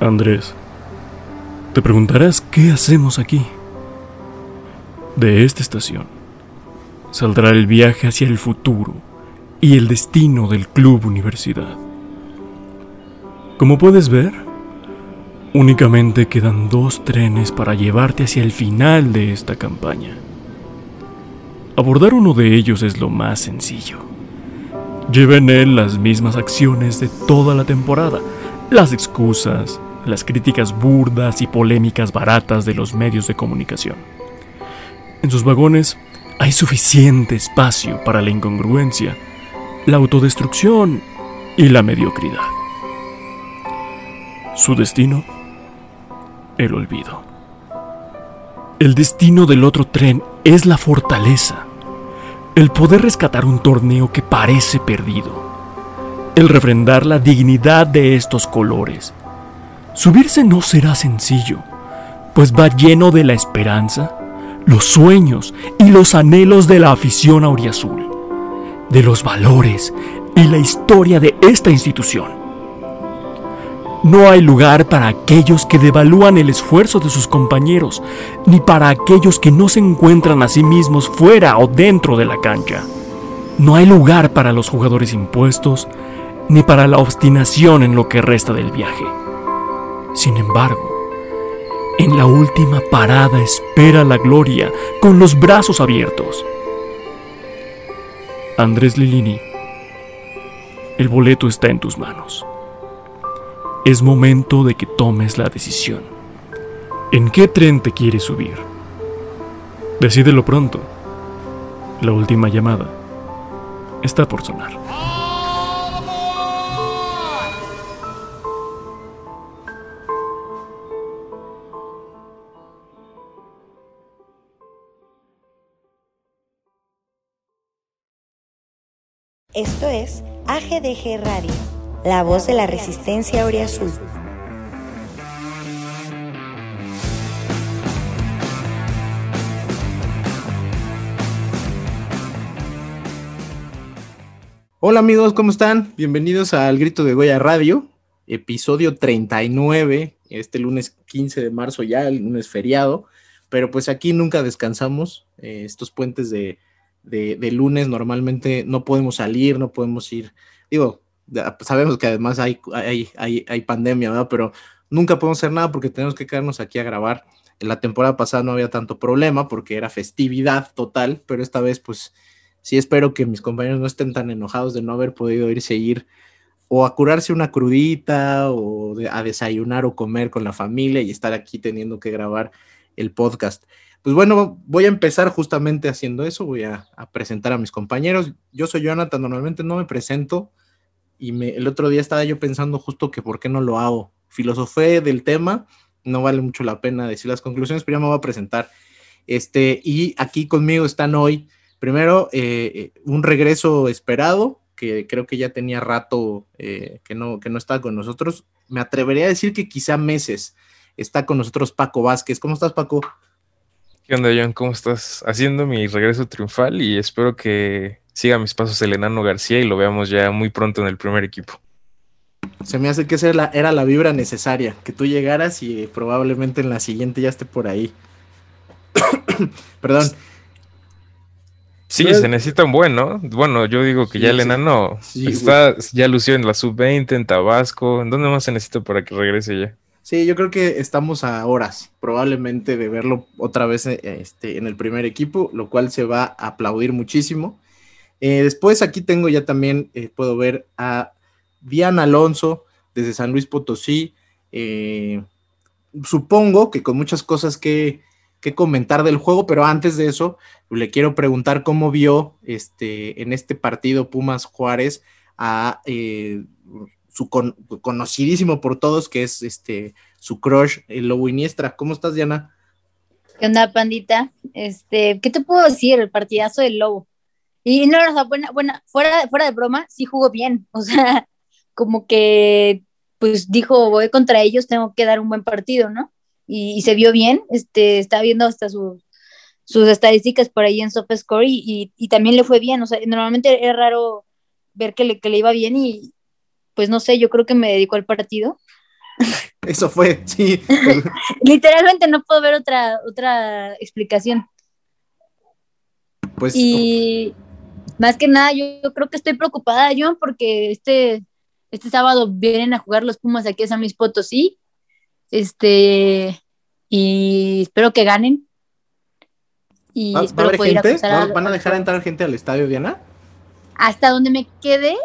Andrés, te preguntarás qué hacemos aquí. De esta estación saldrá el viaje hacia el futuro y el destino del Club Universidad. Como puedes ver, únicamente quedan dos trenes para llevarte hacia el final de esta campaña. Abordar uno de ellos es lo más sencillo. Lleva en él las mismas acciones de toda la temporada, las excusas, las críticas burdas y polémicas baratas de los medios de comunicación. En sus vagones hay suficiente espacio para la incongruencia, la autodestrucción y la mediocridad. Su destino, el olvido. El destino del otro tren es la fortaleza, el poder rescatar un torneo que parece perdido, el refrendar la dignidad de estos colores Subirse no será sencillo, pues va lleno de la esperanza, los sueños y los anhelos de la afición auriazul, de los valores y la historia de esta institución. No hay lugar para aquellos que devalúan el esfuerzo de sus compañeros, ni para aquellos que no se encuentran a sí mismos fuera o dentro de la cancha. No hay lugar para los jugadores impuestos, ni para la obstinación en lo que resta del viaje. Sin embargo, en la última parada espera la gloria con los brazos abiertos. Andrés Lilini, el boleto está en tus manos. Es momento de que tomes la decisión. ¿En qué tren te quieres subir? Decídelo pronto. La última llamada está por sonar. Esto es AGDG Radio, la voz de la resistencia Azul. Hola amigos, ¿cómo están? Bienvenidos al Grito de Goya Radio, episodio 39, este lunes 15 de marzo ya, el lunes feriado, pero pues aquí nunca descansamos, eh, estos puentes de de, lunes normalmente no podemos salir, no podemos ir, digo, sabemos que además hay, hay, hay, hay pandemia, ¿verdad? Pero nunca podemos hacer nada porque tenemos que quedarnos aquí a grabar. En la temporada pasada no había tanto problema porque era festividad total, pero esta vez pues sí espero que mis compañeros no estén tan enojados de no haber podido irse a ir o a curarse una crudita o a desayunar o comer con la familia y estar aquí teniendo que grabar el podcast. Pues bueno, voy a empezar justamente haciendo eso, voy a, presentar a mis compañeros. Yo soy Jonathan, normalmente no me presento y me, el otro día estaba yo pensando justo que por qué no lo hago. Filosofé del tema, no vale mucho la pena decir las conclusiones, pero ya me voy a presentar. Este, y aquí conmigo están hoy, primero, eh, un regreso esperado, que creo que ya tenía rato eh, que, no, que no estaba con nosotros. Me atrevería a decir que quizá meses. Está con nosotros Paco Vázquez. ¿Cómo estás, Paco? ¿Qué onda, John? ¿Cómo estás? Haciendo mi regreso triunfal y espero que siga mis pasos el enano García y lo veamos ya muy pronto en el primer equipo. Se me hace que esa era la, vibra necesaria, que tú llegaras y probablemente en la siguiente ya esté por ahí. Perdón. Sí, se necesita un buen, ¿no? Bueno, yo digo que ya el enano está, ya lució en la sub-20, en Tabasco. ¿En dónde más se necesita para que regrese ya? Sí, yo creo que estamos a horas probablemente de verlo otra vez eh, este, en el primer equipo, lo cual se va a aplaudir muchísimo. Eh, después aquí tengo ya también, eh, puedo ver a Diana Alonso desde San Luis Potosí. supongo que con muchas cosas que, que, comentar del juego, pero antes de eso, le quiero preguntar cómo vio este, en este partido Pumas Juárez a su conocidísimo por todos, que es este su crush, el Lobo Iniestra. ¿Cómo estás, Diana? ¿Qué onda, pandita? Este, ¿qué te puedo decir? El partidazo del Lobo. Y no, o sea, buena, buena, fuera, fuera de broma, sí jugó bien. O sea, como que pues dijo, voy contra ellos, tengo que dar un buen partido, ¿no? Y, se vio bien, este, está viendo hasta sus estadísticas por ahí en SofaScore y, y, también le fue bien, o sea, normalmente es raro ver que le, que le iba bien y, pues no sé, yo creo que me dedicó al partido. Eso fue, sí. Literalmente no puedo ver otra, otra explicación. Pues. Y más que nada, yo, creo que estoy preocupada, John, porque este, este sábado vienen a jugar los Pumas aquí a San Luis Potosí. Este. Y espero que ganen. Y espero poder gente? ¿Van a dejar entrar gente al estadio, Diana? Hasta donde me quede,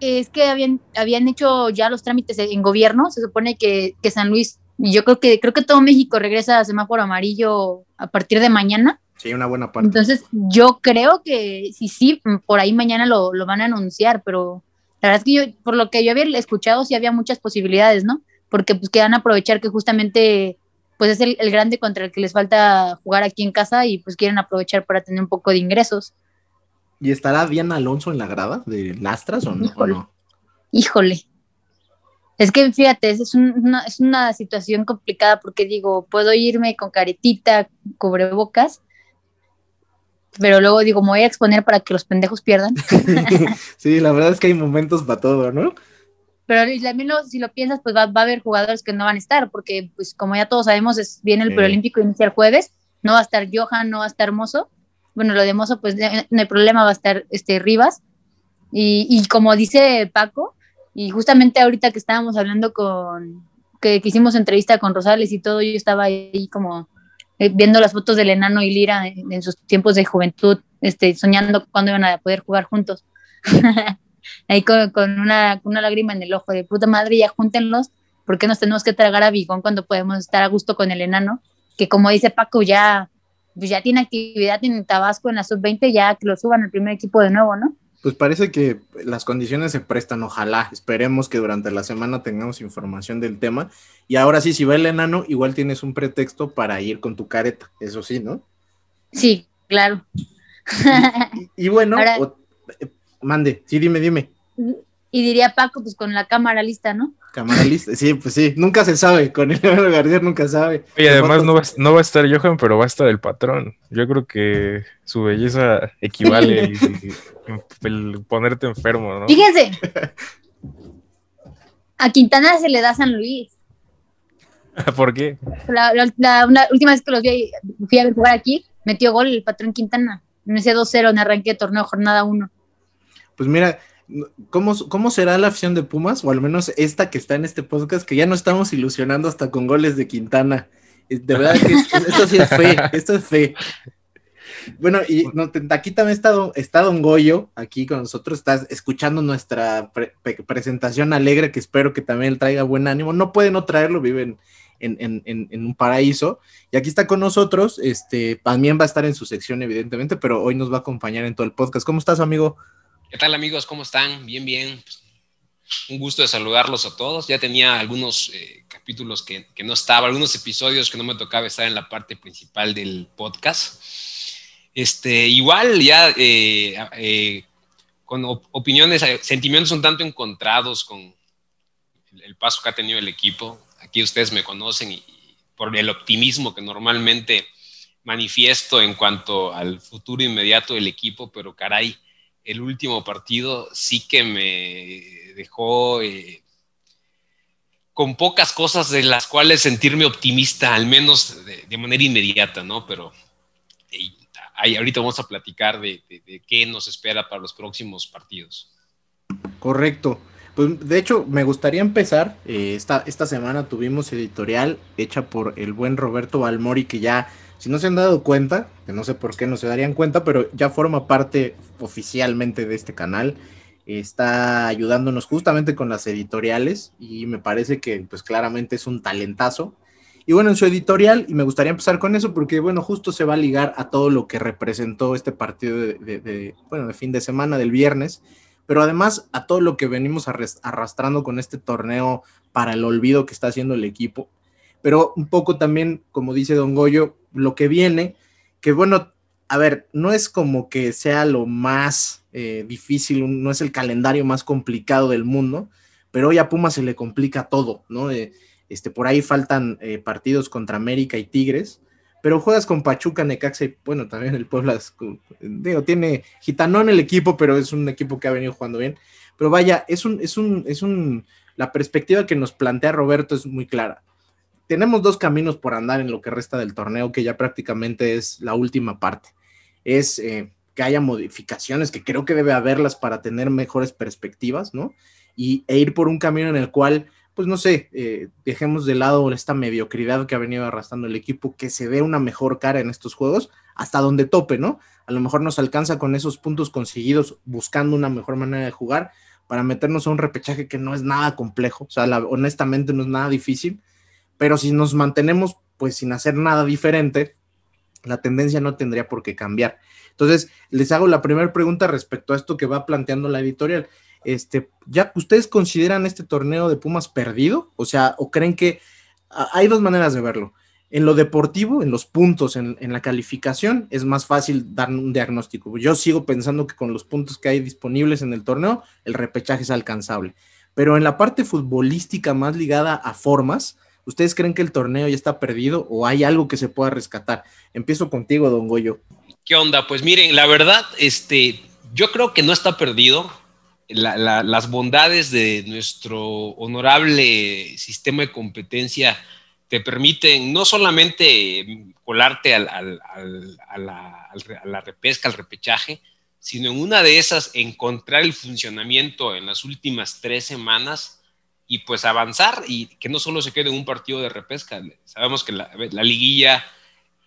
es que habían, habían hecho ya los trámites en gobierno, se supone que, que San Luis, yo creo que creo que todo México regresa a semáforo amarillo a partir de mañana. Sí, una buena parte. Entonces, yo creo que sí, sí, por ahí mañana lo, lo van a anunciar, pero la verdad es que yo, por lo que yo había escuchado, sí había muchas posibilidades, ¿no? Porque pues que van a aprovechar que justamente pues es el, el, grande contra el que les falta jugar aquí en casa y pues quieren aprovechar para tener un poco de ingresos. ¿Y estará Diana Alonso en la grada de Lastras o no? Híjole. Es que fíjate, es una, es una situación complicada porque digo, puedo irme con caretita, cubrebocas, pero luego digo, me voy a exponer para que los pendejos pierdan. sí, la verdad es que hay momentos para todo, ¿no? Pero si lo piensas, pues va, a haber jugadores que no van a estar, porque pues como ya todos sabemos, es, viene el preolímpico inicial jueves, no va a estar Johan, no va a estar Mozo, bueno, lo de Mozo, pues no hay problema, va a estar este Rivas. Y, como dice Paco, y justamente ahorita que estábamos hablando con, que, hicimos entrevista con Rosales y todo, yo estaba ahí como eh, viendo las fotos del enano y Lira en, sus tiempos de juventud, este, soñando cuándo iban a poder jugar juntos. ahí con, una, una lágrima en el ojo de puta madre, ya júntenlos, porque nos tenemos que tragar a Bigón cuando podemos estar a gusto con el enano? Que como dice Paco, ya pues ya tiene actividad en Tabasco en la sub-20, ya que lo suban al primer equipo de nuevo, ¿no? Pues parece que las condiciones se prestan, ojalá. Esperemos que durante la semana tengamos información del tema. Y ahora sí, si va el enano, igual tienes un pretexto para ir con tu careta, eso sí, ¿no? Sí, claro. Y, bueno, eh, mande, sí, dime, dime. Y diría Paco, pues con la cámara lista, ¿no? Cámara lista, sí, pues sí, nunca se sabe, con el García nunca sabe. Y además no va, no va, a estar Johan, pero va a estar el patrón. Yo creo que su belleza equivale el, ponerte enfermo, ¿no? Fíjense, a Quintana se le da San Luis. ¿Por qué? La, última vez que los vi, fui a jugar aquí, metió gol el patrón Quintana. En ese 2-0 en arranque de torneo, jornada 1. Pues mira, ¿Cómo, ¿Cómo será la afición de Pumas? O al menos esta que está en este podcast, que ya no estamos ilusionando hasta con goles de Quintana. De verdad que esto sí es fe, esto es fe. Bueno, y aquí también está don, está don Goyo, aquí con nosotros, estás escuchando nuestra presentación alegre, que espero que también traiga buen ánimo. No puede no traerlo, viven en, en, en, un paraíso. Y aquí está con nosotros, este, también va a estar en su sección, evidentemente, pero hoy nos va a acompañar en todo el podcast. ¿Cómo estás, amigo? ¿Qué tal amigos? ¿Cómo están? Bien, bien. Un gusto de saludarlos a todos. Ya tenía algunos eh, capítulos que, no estaba, algunos episodios que no me tocaba estar en la parte principal del podcast. Este, igual ya eh, eh, con opiniones, sentimientos un tanto encontrados con el paso que ha tenido el equipo. Aquí ustedes me conocen y por el optimismo que normalmente manifiesto en cuanto al futuro inmediato del equipo, pero caray, el último partido sí que me dejó eh, con pocas cosas de las cuales sentirme optimista, al menos de, manera inmediata, ¿no? Pero ahí, ahorita vamos a platicar de, qué nos espera para los próximos partidos. Correcto. Pues de hecho, me gustaría empezar. Eh, esta, esta semana tuvimos editorial hecha por el buen Roberto Balmori, que ya si no se han dado cuenta, que no sé por qué no se darían cuenta, pero ya forma parte oficialmente de este canal. Está ayudándonos justamente con las editoriales y me parece que pues claramente es un talentazo. Y bueno, en su editorial, y me gustaría empezar con eso porque bueno, justo se va a ligar a todo lo que representó este partido de, bueno, de fin de semana del viernes, pero además a todo lo que venimos arrastrando con este torneo para el olvido que está haciendo el equipo pero un poco también, como dice Don Goyo, lo que viene, que bueno, a ver, no es como que sea lo más eh, difícil, no es el calendario más complicado del mundo, pero hoy a Puma se le complica todo, ¿no? Eh, este, por ahí faltan eh, partidos contra América y Tigres, pero juegas con Pachuca, Necaxa y bueno, también el Puebla, digo, tiene gitanón el equipo, pero es un equipo que ha venido jugando bien. Pero vaya, es un, es un, es un la perspectiva que nos plantea Roberto es muy clara. Tenemos dos caminos por andar en lo que resta del torneo, que ya prácticamente es la última parte. Es eh, que haya modificaciones, que creo que debe haberlas para tener mejores perspectivas, ¿no? Y, e ir por un camino en el cual, pues no sé, eh, dejemos de lado esta mediocridad que ha venido arrastrando el equipo, que se dé una mejor cara en estos juegos, hasta donde tope, ¿no? A lo mejor nos alcanza con esos puntos conseguidos buscando una mejor manera de jugar para meternos a un repechaje que no es nada complejo, o sea, honestamente no es nada difícil, pero si nos mantenemos pues sin hacer nada diferente, la tendencia no tendría por qué cambiar. Entonces, les hago la primera pregunta respecto a esto que va planteando la editorial. Este, ¿ya ustedes consideran este torneo de Pumas perdido? O sea, ¿o creen que hay dos maneras de verlo? En lo deportivo, en los puntos, en, la calificación, es más fácil dar un diagnóstico. Yo sigo pensando que con los puntos que hay disponibles en el torneo, el repechaje es alcanzable. Pero en la parte futbolística más ligada a formas, ¿ustedes creen que el torneo ya está perdido o hay algo que se pueda rescatar? Empiezo contigo, don Goyo. ¿Qué onda? Pues miren, la verdad, este, yo creo que no está perdido. las bondades de nuestro honorable sistema de competencia te permiten no solamente colarte a, la, repesca, al repechaje, sino en una de esas encontrar el funcionamiento en las últimas tres semanas y pues avanzar y que no solo se quede un partido de repesca. Sabemos que la, liguilla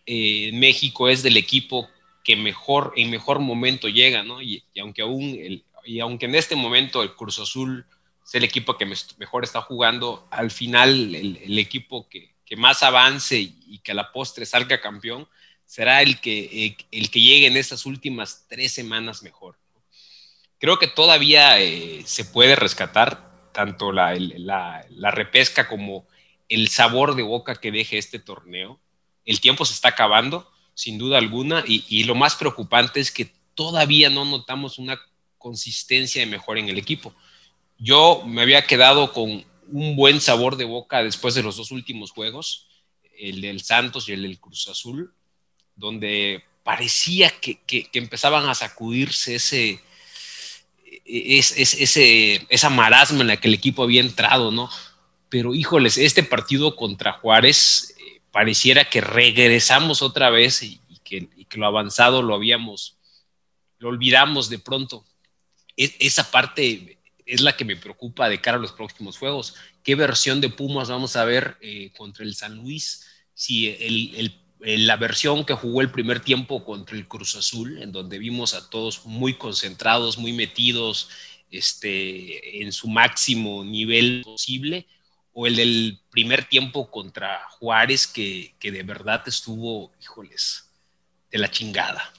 eh, México es del equipo que mejor, en mejor momento llega, ¿no? Y, aunque aún, el, y aunque en este momento el Cruz Azul es el equipo que mejor está jugando, al final el, equipo que, más avance y, que a la postre salga campeón será el que, el, que llegue en estas últimas tres semanas mejor. Creo que todavía eh, se puede rescatar tanto la, la, repesca como el sabor de boca que deje este torneo. El tiempo se está acabando sin duda alguna, y, lo más preocupante es que todavía no notamos una consistencia de mejor en el equipo. Yo me había quedado con un buen sabor de boca después de los dos últimos juegos, el del Santos y el del Cruz Azul, donde parecía que, empezaban a sacudirse ese, ese, esa marasma en la que el equipo había entrado, ¿no? Pero híjoles, este partido contra Juárez pareciera que regresamos otra vez y, que, lo avanzado lo habíamos, lo olvidamos de pronto. E, esa parte es la que me preocupa de cara a los próximos juegos. ¿Qué versión de Pumas vamos a ver eh, contra el San Luis? Si la versión que jugó el primer tiempo contra el Cruz Azul, en donde vimos a todos muy concentrados, muy metidos este, en su máximo nivel posible, o el del primer tiempo contra Juárez, que, de verdad estuvo, híjoles, de la chingada.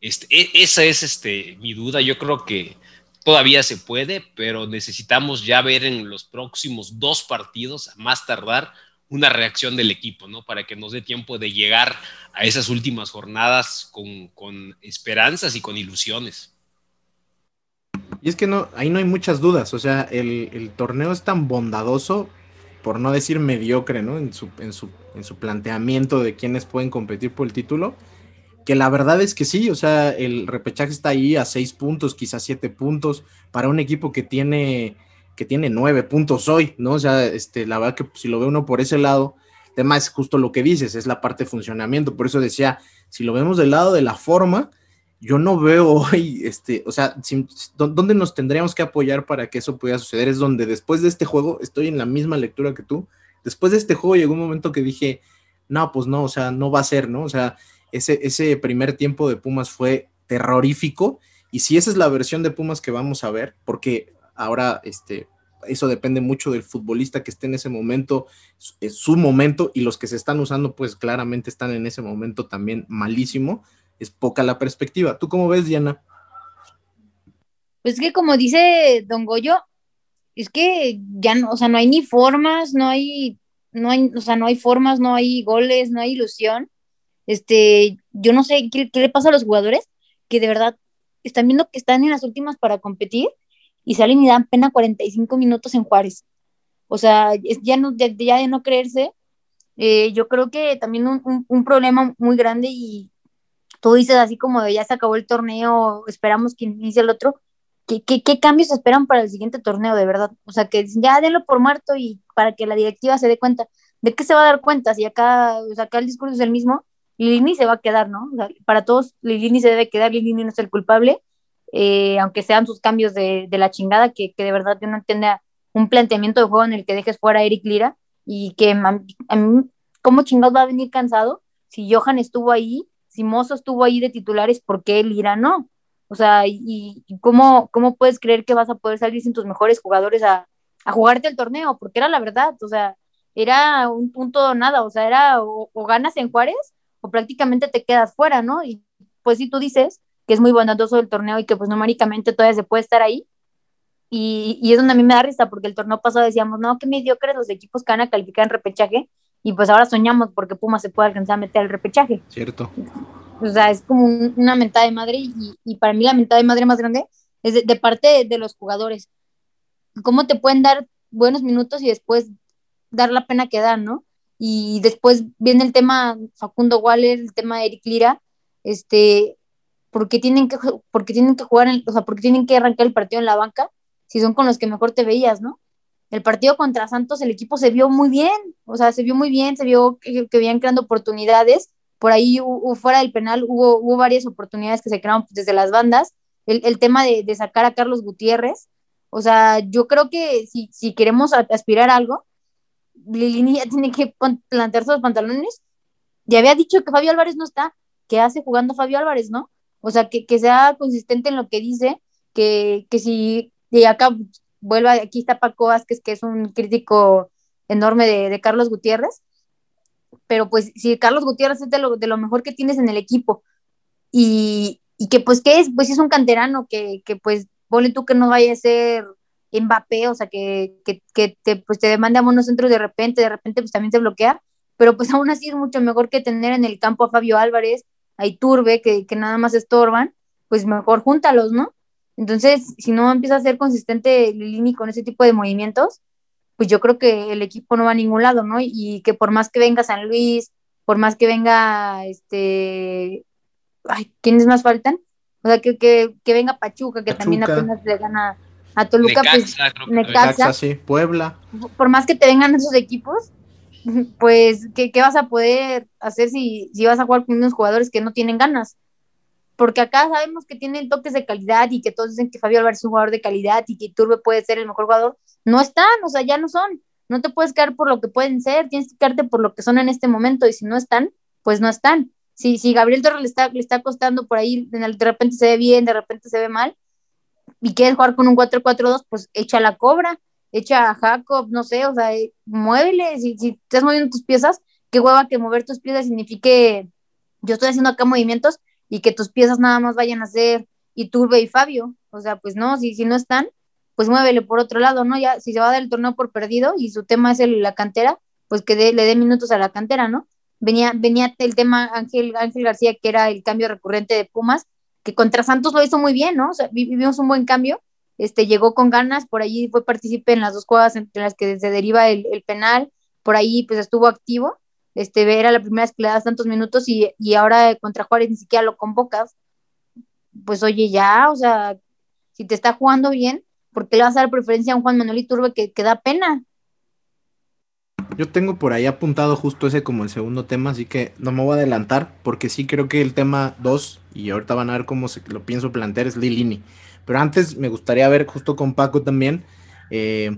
Este, e, esa es este, mi duda. Yo creo que todavía se puede, pero necesitamos ya ver en los próximos dos partidos, a más tardar, una reacción del equipo, ¿no? Para que nos dé tiempo de llegar a esas últimas jornadas con, con esperanzas y con ilusiones. Y es que no, ahí no hay muchas dudas. O sea, el, torneo es tan bondadoso, por no decir mediocre, ¿no? En su, en su, en su planteamiento de quiénes pueden competir por el título, que la verdad es que sí, o sea, el repechaje está ahí a seis puntos, quizás siete puntos, para un equipo que tiene, que tiene nueve puntos hoy, ¿no? O sea, este, la verdad que si lo ve uno por ese lado, el tema es justo lo que dices, es la parte de funcionamiento. Por eso decía, si lo vemos del lado de la forma, yo no veo hoy, este, o sea, ¿dónde nos tendríamos que apoyar para que eso pudiera suceder? Es donde después de este juego, estoy en la misma lectura que tú, después de este juego llegó un momento que dije, no, pues no, o sea, no va a ser, ¿no? O sea, ese, ese primer tiempo de Pumas fue terrorífico, y si esa es la versión de Pumas que vamos a ver, porque ahora, este, eso depende mucho del futbolista que esté en ese momento, es su momento, y los que se están usando, pues claramente están en ese momento también malísimo, es poca la perspectiva. ¿Tú cómo ves, Diana? Pues que como dice Don Goyo, es que ya no, o sea, no hay ni formas, no hay, no hay, o sea, no hay formas, no hay goles, no hay ilusión. Este, yo no sé qué, le pasa a los jugadores que de verdad están viendo que están en las últimas para competir y salen y dan pena 45 minutos en Juárez. O sea, ya, no, ya, de no creerse. Eh, yo creo que también un, un, problema muy grande y tú dices así como de ya se acabó el torneo, esperamos que inicie el otro, ¿qué, qué, cambios esperan para el siguiente torneo, de verdad? O sea, que ya denlo por muerto y para que la directiva se dé cuenta. ¿De qué se va a dar cuenta? Si acá, o sea, acá el discurso es el mismo, Lilini se va a quedar, ¿no? O sea, para todos, Lilini se debe quedar, Lilini no es el culpable, eh, aunque sean sus cambios de, de la chingada, que, que, de verdad yo no entiendo un planteamiento de juego en el que dejes fuera a Eric Lira y que a, mí, ¿cómo chingados va a venir cansado si Johan estuvo ahí, si Mozo estuvo ahí de titulares, ¿por qué Lira no? O sea, y, cómo, cómo puedes creer que vas a poder salir sin tus mejores jugadores a, a jugarte el torneo, porque era la verdad, o sea, era un punto nada, o sea, era o, ganas en Juárez o prácticamente te quedas fuera, ¿no? Y pues si tú dices que es muy bondadoso el torneo y que pues numéricamente todavía se puede estar ahí, y, y, es donde a mí me da risa, porque el torneo pasado decíamos, no, qué mediocres los equipos que van a calificar en repechaje, y pues ahora soñamos porque Puma se puede alcanzar a meter al repechaje. Cierto. O sea, es como una mentada de madre y, y, para mí la mentada de madre más grande es de, parte de, los jugadores. ¿Cómo te pueden dar buenos minutos y después dar la pena que dan, no? Y después viene el tema Facundo Waller, el tema de Eric Lira, este, porque tienen que, porque tienen que jugar, o sea, porque tienen que arrancar el partido en la banca si son con los que mejor te veías, ¿no? El partido contra Santos, el equipo se vio muy bien, o sea, se vio muy bien, se vio que, que veían creando oportunidades, por ahí fuera del penal hubo, hubo varias oportunidades que se crearon desde las bandas, el, el tema de, de, sacar a Carlos Gutiérrez, o sea, yo creo que si, si queremos aspirar a algo, Lilini ya tiene que plantearse los pantalones, ya había dicho que Fabio Álvarez no está, ¿qué hace jugando Fabio Álvarez, no? O sea, que, que sea consistente en lo que dice, que, que si, y acá vuelve, aquí está Paco Vázquez, que es un crítico enorme de, de Carlos Gutiérrez, pero pues si Carlos Gutiérrez es de lo, de lo mejor que tienes en el equipo y, y que pues qué es, pues es un canterano que, que pues ponle tú que no vaya a ser Mbappé, o sea, que, que, que te, pues te demande a monocentros de repente, de repente pues también se bloquea, pero pues aún así es mucho mejor que tener en el campo a Fabio Álvarez, a Iturbe, que, que nada más estorban, pues mejor júntalos, ¿no? Entonces, si no empieza a ser consistente Lilini con ese tipo de movimientos, pues yo creo que el equipo no va a ningún lado, ¿no? Y que por más que venga San Luis, por más que venga, este, ay, ¿quiénes más faltan? O sea, que, que, que venga Pachuca, que también apenas le gana a Toluca, pues, Necaxa, sí, Puebla. Por más que te vengan esos equipos, pues, ¿qué, ¿qué, vas a poder hacer si, si vas a jugar con unos jugadores que no tienen ganas? porque acá sabemos que tienen toques de calidad y que todos dicen que Fabio Álvarez es un jugador de calidad y que Turbe puede ser el mejor jugador, no están, o sea, ya no son. No te puedes quedar por lo que pueden ser, tienes que quedarte por lo que son en este momento y si no están, pues no están. Si, si Gabriel Torres le está, le está costando por ahí, de repente se ve bien, de repente se ve mal, y quieres jugar con un 4-4-2, pues echa la cobra, echa a Jacob, no sé, o sea, eh, muévele, si, estás moviendo tus piezas, qué hueva que mover tus piezas signifique, yo estoy haciendo acá movimientos, y que tus piezas nada más vayan a ser Iturbe y Fabio. O sea, pues no, si, si no están, pues muévele por otro lado, ¿no? Ya, si se va a dar el torneo por perdido y su tema es el, la cantera, pues que le dé minutos a la cantera, ¿no? Venía, venía el tema Ángel, Ángel García, que era el cambio recurrente de Pumas, que contra Santos lo hizo muy bien, ¿no? O sea, vivimos un buen cambio, este, llegó con ganas, por ahí fue partícipe en las dos jugadas entre las que se deriva el, el penal, por ahí pues estuvo activo, este, era la primera vez que le das tantos minutos y, y ahora contra Juárez ni siquiera lo convocas, pues oye, ya, o sea, si te está jugando bien, ¿por qué le vas a dar preferencia a un Juan Manuel Iturbe que, que da pena? Yo tengo por ahí apuntado justo ese como el segundo tema, así que no me voy a adelantar, porque sí creo que el tema 2, y ahorita van a ver cómo se, lo pienso plantear, es Lilini. Pero antes me gustaría ver justo con Paco también, eh,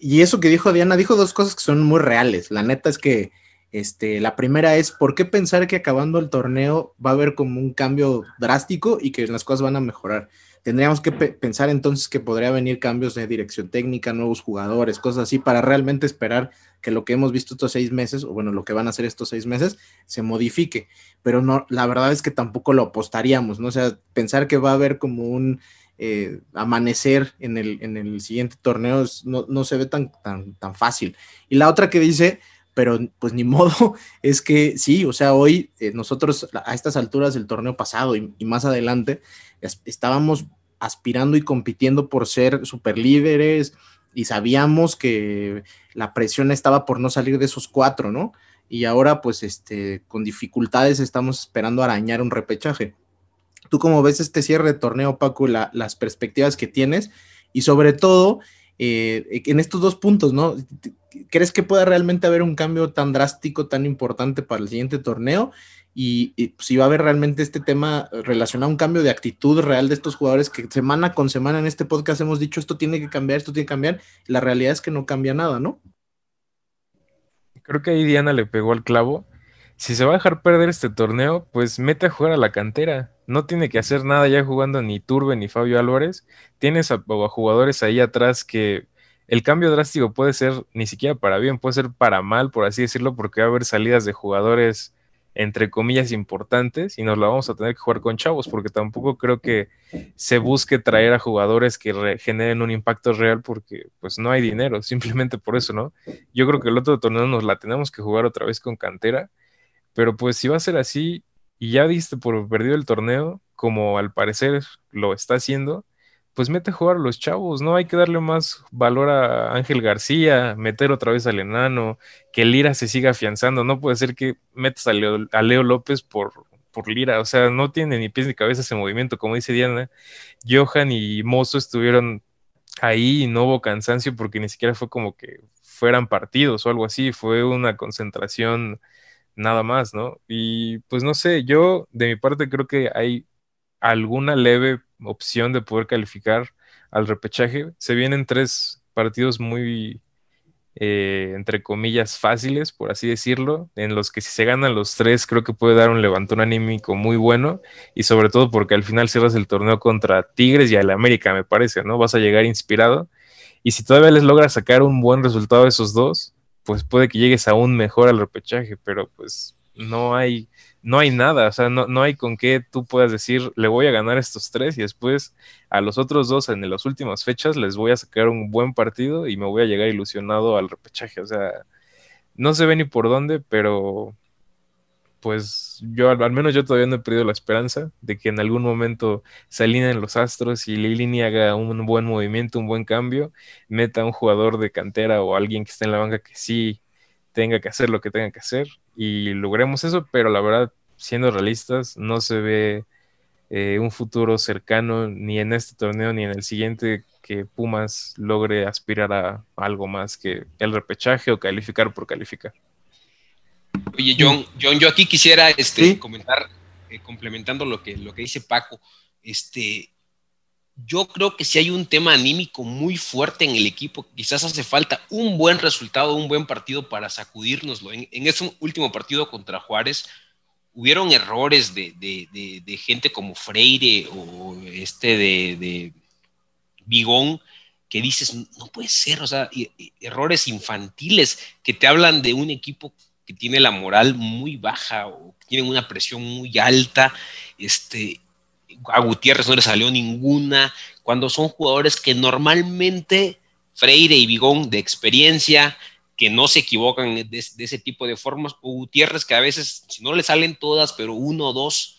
y eso que dijo Diana, dijo dos cosas que son muy reales. La neta es que este, la primera es, ¿por qué pensar que acabando el torneo va a haber como un cambio drástico y que las cosas van a mejorar? Tendríamos que pensar entonces que podría venir cambios de dirección técnica, nuevos jugadores, cosas así, para realmente esperar que lo que hemos visto estos seis meses, o bueno, lo que van a hacer estos seis meses, se modifique. Pero no, la verdad es que tampoco lo apostaríamos, ¿no? O sea, pensar que va a haber como un eh, amanecer en el, en el siguiente torneo no, no, se ve tan, tan, tan fácil. Y la otra que dice pero pues ni modo, es que sí, o sea, hoy eh, nosotros a estas alturas del torneo pasado y, más adelante estábamos aspirando y compitiendo por ser superlíderes y sabíamos que la presión estaba por no salir de esos cuatro, ¿no? Y ahora pues este, con dificultades estamos esperando arañar un repechaje. ¿Tú cómo ves este cierre de torneo, Paco, las perspectivas que tienes? Y sobre todo, eh, en estos dos puntos, ¿no? ¿Crees que pueda realmente haber un cambio tan drástico, tan importante para el siguiente torneo? Y, si va a haber realmente este tema relacionado a un cambio de actitud real de estos jugadores que semana con semana en este podcast hemos dicho esto tiene que cambiar, esto tiene que cambiar. La realidad es que no cambia nada, ¿no? Creo que ahí Diana le pegó al clavo. Si se va a dejar perder este torneo, pues mete a jugar a la cantera. No tiene que hacer nada ya jugando ni Turbe ni Fabio Álvarez. Tienes a jugadores ahí atrás que el cambio drástico puede ser ni siquiera para bien, puede ser para mal, por así decirlo, porque va a haber salidas de jugadores entre comillas importantes y nos la vamos a tener que jugar con chavos porque tampoco creo que se busque traer a jugadores que generen un impacto real porque pues no hay dinero, simplemente por eso, ¿no? Yo creo que el otro torneo nos la tenemos que jugar otra vez con cantera, pero pues si va a ser así y ya diste por perdido el torneo, como al parecer lo está haciendo, pues mete a jugar a los chavos, ¿no? Hay que darle más valor a Ángel García, meter otra vez al enano, que Lira se siga afianzando. No puede ser que metas a Leo, López por, por Lira, o sea, no tiene ni pies ni cabeza ese movimiento, como dice Diana. Johan y Mozo estuvieron ahí y no hubo cansancio porque ni siquiera fue como que fueran partidos o algo así, fue una concentración nada más, ¿no? Y pues no sé, yo de mi parte creo que hay alguna leve opción de poder calificar al repechaje. Se vienen tres partidos muy, eh, entre comillas, fáciles, por así decirlo, en los que si se ganan los tres creo que puede dar un levantón anímico muy bueno y sobre todo porque al final cierras el torneo contra Tigres y al América, me parece, ¿no? Vas a llegar inspirado y si todavía les logras sacar un buen resultado de esos dos, pues puede que llegues aún mejor al repechaje, pero pues no hay no hay nada, o sea, no, no, hay con qué tú puedas decir, le voy a ganar estos tres y después a los otros dos en las últimas fechas les voy a sacar un buen partido y me voy a llegar ilusionado al repechaje, o sea, no se ve ni por dónde, pero pues yo al, menos yo todavía no he perdido la esperanza de que en algún momento se alineen los astros y Lilini haga un buen movimiento, un buen cambio, meta a un jugador de cantera o alguien que esté en la banca que sí tenga que hacer lo que tenga que hacer y logremos eso, pero la verdad, siendo realistas, no se ve eh, un futuro cercano ni en este torneo ni en el siguiente que Pumas logre aspirar a algo más que el repechaje o calificar por calificar. Oye, John, John yo aquí quisiera este, comentar, eh, complementando lo que, lo que dice Paco, este, yo creo que si hay un tema anímico muy fuerte en el equipo. Quizás hace falta un buen resultado, un buen partido para sacudírnoslo. En, en ese último partido contra Juárez hubieron errores de, gente como Freire o este de, de Bigón que dices, no puede ser, o sea, errores infantiles que te hablan de un equipo tiene la moral muy baja o que tiene una presión muy alta, este, a Gutiérrez no le salió ninguna, cuando son jugadores que normalmente Freire y Bigón de experiencia, que no se equivocan de, ese tipo de formas, o Gutiérrez que a veces, si no le salen todas, pero uno o dos,